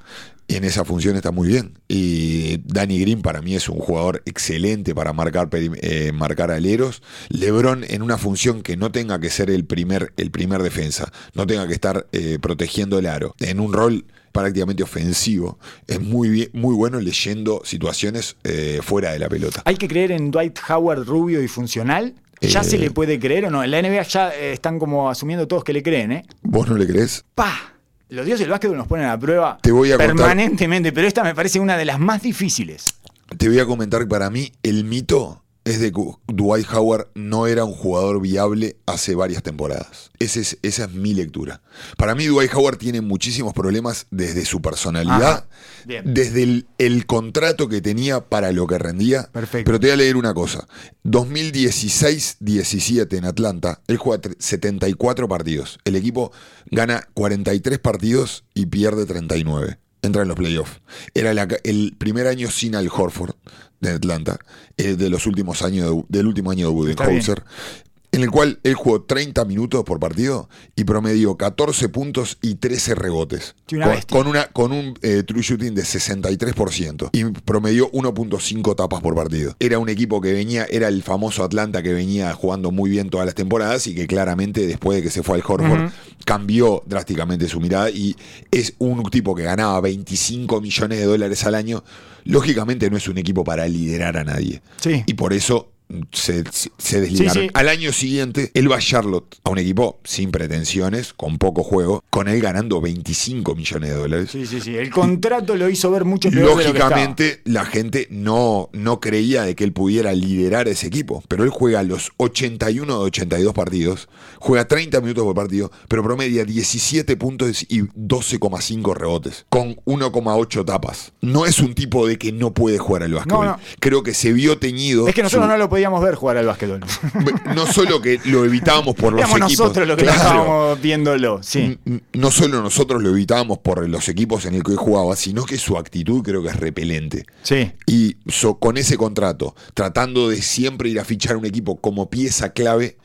Y en esa función está muy bien. Y Danny Green para mí es un jugador excelente para marcar, eh, marcar aleros. LeBron en una función que no tenga que ser el primer, el primer defensa, no tenga que estar eh, protegiendo el aro, en un rol prácticamente ofensivo, es muy, bien, muy bueno leyendo situaciones eh, fuera de la pelota. ¿Hay que creer en Dwight Howard rubio y funcional? ¿Ya Eh. se le puede creer o no? En la NBA ya eh, están como asumiendo todos que le creen, ¿eh? ¿Vos no le crees? ¡Pah! Los dioses del básquetbol nos ponen a prueba Te voy a contar- permanentemente, pero esta me parece una de las más difíciles. Te voy a comentar que para mí el mito es de que Dwight Howard no era un jugador viable hace varias temporadas. Ese es- esa es mi lectura. Para mí Dwight Howard tiene muchísimos problemas desde su personalidad, desde el, el contrato que tenía para lo que rendía. Perfecto. Pero te voy a leer una cosa. 2016-17 en Atlanta, él juega tre- 74 partidos. El equipo gana 43 partidos y pierde 39. Entra en los playoffs. Era la el primer año sin Al Horford de Atlanta, eh, de los últimos años de- del último año de Budenholzer, en el cual él jugó 30 minutos por partido y promedió 14 puntos y 13 rebotes. Una con, una, con un eh, true shooting de 63% y promedió 1.5 tapas por partido. Era un equipo que venía, era el famoso Atlanta que venía jugando muy bien todas las temporadas y que claramente después de que se fue al Horford cambió drásticamente su mirada y es un tipo que ganaba 25 millones de dólares al año. Lógicamente no es un equipo para liderar a nadie. Sí. Y por eso se, se- desligaron. Sí, sí. Al año siguiente, él va a Charlotte, a un equipo sin pretensiones, con poco juego, con él ganando 25 millones de dólares. Sí, sí, sí. El contrato lo hizo ver mucho peor de lo que. Lógicamente, la gente no, no creía de que él pudiera liderar ese equipo, pero él juega los 81 de 82 partidos, juega 30 minutos por partido, pero promedia 17 puntos y 12,5 rebotes, con 1,8 tapas. No es un tipo de que no puede jugar al básquetbol. No, no. Creo que se vio teñido. Es que nosotros su- no lo podíamos ver jugar al básquetbol. no solo que lo evitábamos por los equipos. nosotros los que Claro. estábamos viéndolo. Sí. No solo nosotros lo evitábamos por los equipos en el que jugaba, sino que su actitud creo que es repelente. Sí. Y so- con ese contrato, tratando de siempre ir a fichar un equipo como pieza clave,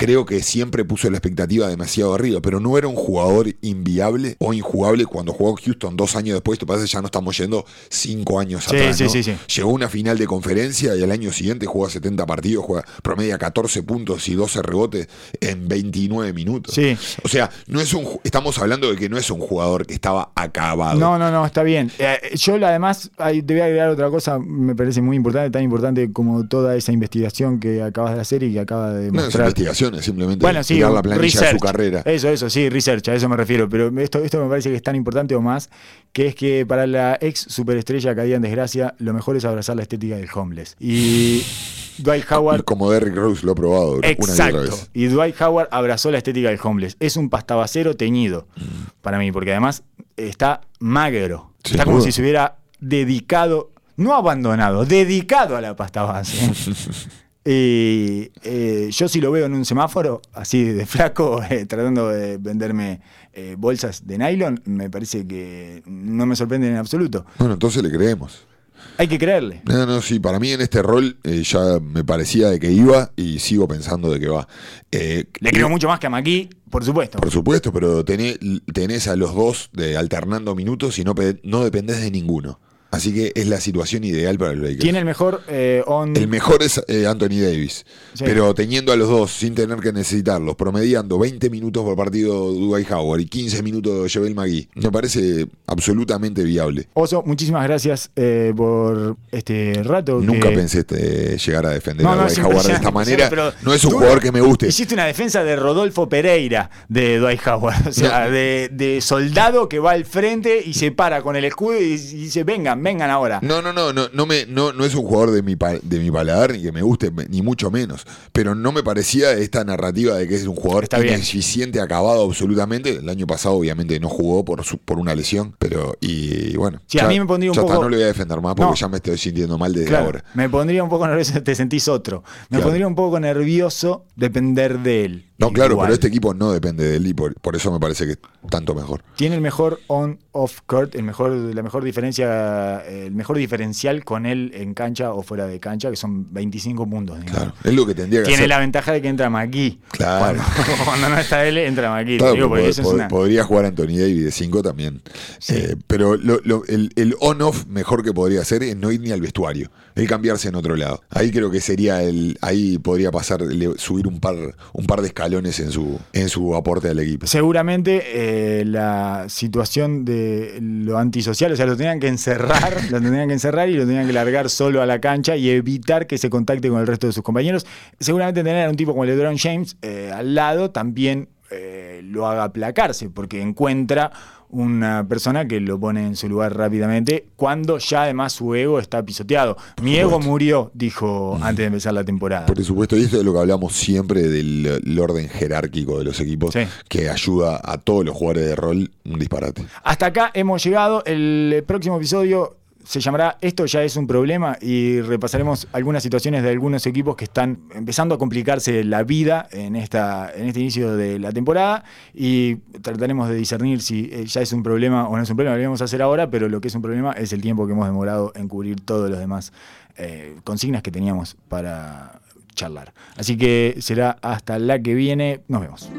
creo que siempre puso la expectativa demasiado arriba, pero no era un jugador inviable o injugable cuando jugó Houston dos años después, te parece ya no estamos yendo cinco años Sí, atrás. sí, ¿no? sí, sí. Llegó a una final de conferencia y al año siguiente juega 70 partidos, juega promedia 14 puntos y 12 rebotes en 29 minutos. Sí. O sea, no es un estamos hablando de que no es un jugador que estaba acabado. No, no, no, está bien. Eh, yo además, te voy a agregar otra cosa, me parece muy importante, tan importante como toda esa investigación que acabas de hacer y que acaba de No es mostrar. investigación, simplemente Bueno, sí, la planilla research. de su carrera. Eso, eso, sí, research, a eso me refiero. Pero esto, esto me parece que es tan importante o más, que es que para la ex superestrella caída en desgracia, lo mejor es abrazar la estética del homeless. Y Dwight Howard Como Derrick Rose lo ha probado una y otra Exacto. vez. Y Dwight Howard abrazó la estética del homeless. Es un pastabacero teñido para mí, porque además está magro. Sin está como duda. si se hubiera dedicado, no abandonado, dedicado a la pasta base. Y eh, yo si lo veo en un semáforo, así de flaco, eh, tratando de venderme eh, bolsas de nylon, me parece que no me sorprende en absoluto. Bueno, entonces le creemos. Hay que creerle. No, no, sí, para mí en este rol eh, ya me parecía de que iba y sigo pensando de que va. Eh, Le creo mucho más que a Maquis, por supuesto. Por supuesto, pero tenés, tenés a los dos de alternando minutos y no, no dependés de ninguno. Así que es la situación ideal para el Lakers. Tiene el mejor eh, on. El mejor es eh, Anthony Davis, Sí. pero teniendo a los dos sin tener que necesitarlos, promediando 20 minutos por partido Dwight Howard y 15 minutos Joel McGee, me parece absolutamente viable. Oso, muchísimas gracias eh, por este rato. Nunca que- pensé este, llegar a defender No, a Dwight Howard de esta manera. pero No es un jugador que me guste. Hiciste una defensa de Rodolfo Pereira de Dwight Howard. O sea, No. de, de soldado que va al frente y se para con el escudo y, y dice: vengan, vengan ahora. No, no, no, no, no, me, no, no es un jugador de mi, de mi paladar ni que me guste, ni mucho menos. Pero no me parecía esta narrativa de que es un jugador Está bien. ineficiente, acabado absolutamente. El año pasado, obviamente, no jugó por, su- por una lesión. Pero, y bueno. Sí, a mí me pondría un poco- no le voy a defender más porque No. ya me estoy sintiendo mal desde Claro, ahora. me pondría un poco nervioso, te sentís otro. Me Claro. pondría un poco nervioso depender de él. No, claro, Igual. pero este equipo no depende de él y por, por eso me parece que es tanto mejor. Tiene el mejor on-off court, el mejor, la mejor diferencia, el mejor diferencial con él en cancha o fuera de cancha, que son 25 puntos. digamos. Claro, es lo que tendría que Tiene hacer. la ventaja de que entra McGee. Claro. Cuando, cuando no está él, entra McGee. Claro, Digo, porque pod- eso es pod- una- podría jugar Anthony Davis de 5 también. Sí. Eh, pero lo- lo- el, el on-off mejor que podría hacer es no ir ni al vestuario, el cambiarse en otro lado. Ahí creo que sería el. Ahí podría pasar, subir un par, un par de escalones en su, en su aporte al equipo. Seguramente eh, la situación de lo antisocial, o sea, lo tenían que encerrar, lo tenían que encerrar y lo tenían que largar solo a la cancha y evitar que se contacte con el resto de sus compañeros. Seguramente tener a un tipo como LeBron James eh, al lado también eh, lo haga aplacarse, porque encuentra una persona que lo pone en su lugar rápidamente, cuando ya además su ego está pisoteado. Mi ego murió, dijo antes de empezar la temporada. Por supuesto, y esto es lo que hablamos siempre del el orden jerárquico de los equipos, Sí. que ayuda a todos los jugadores de rol un disparate. Hasta acá hemos llegado. El próximo episodio se llamará Esto ya es un problema y repasaremos algunas situaciones de algunos equipos que están empezando a complicarse la vida en, esta, en este inicio de la temporada y trataremos de discernir si eh, ya es un problema o no es un problema. Lo vamos a hacer ahora, pero lo que es un problema es el tiempo que hemos demorado en cubrir todos los demás eh, consignas que teníamos para charlar. Así que será hasta la que viene. Nos vemos.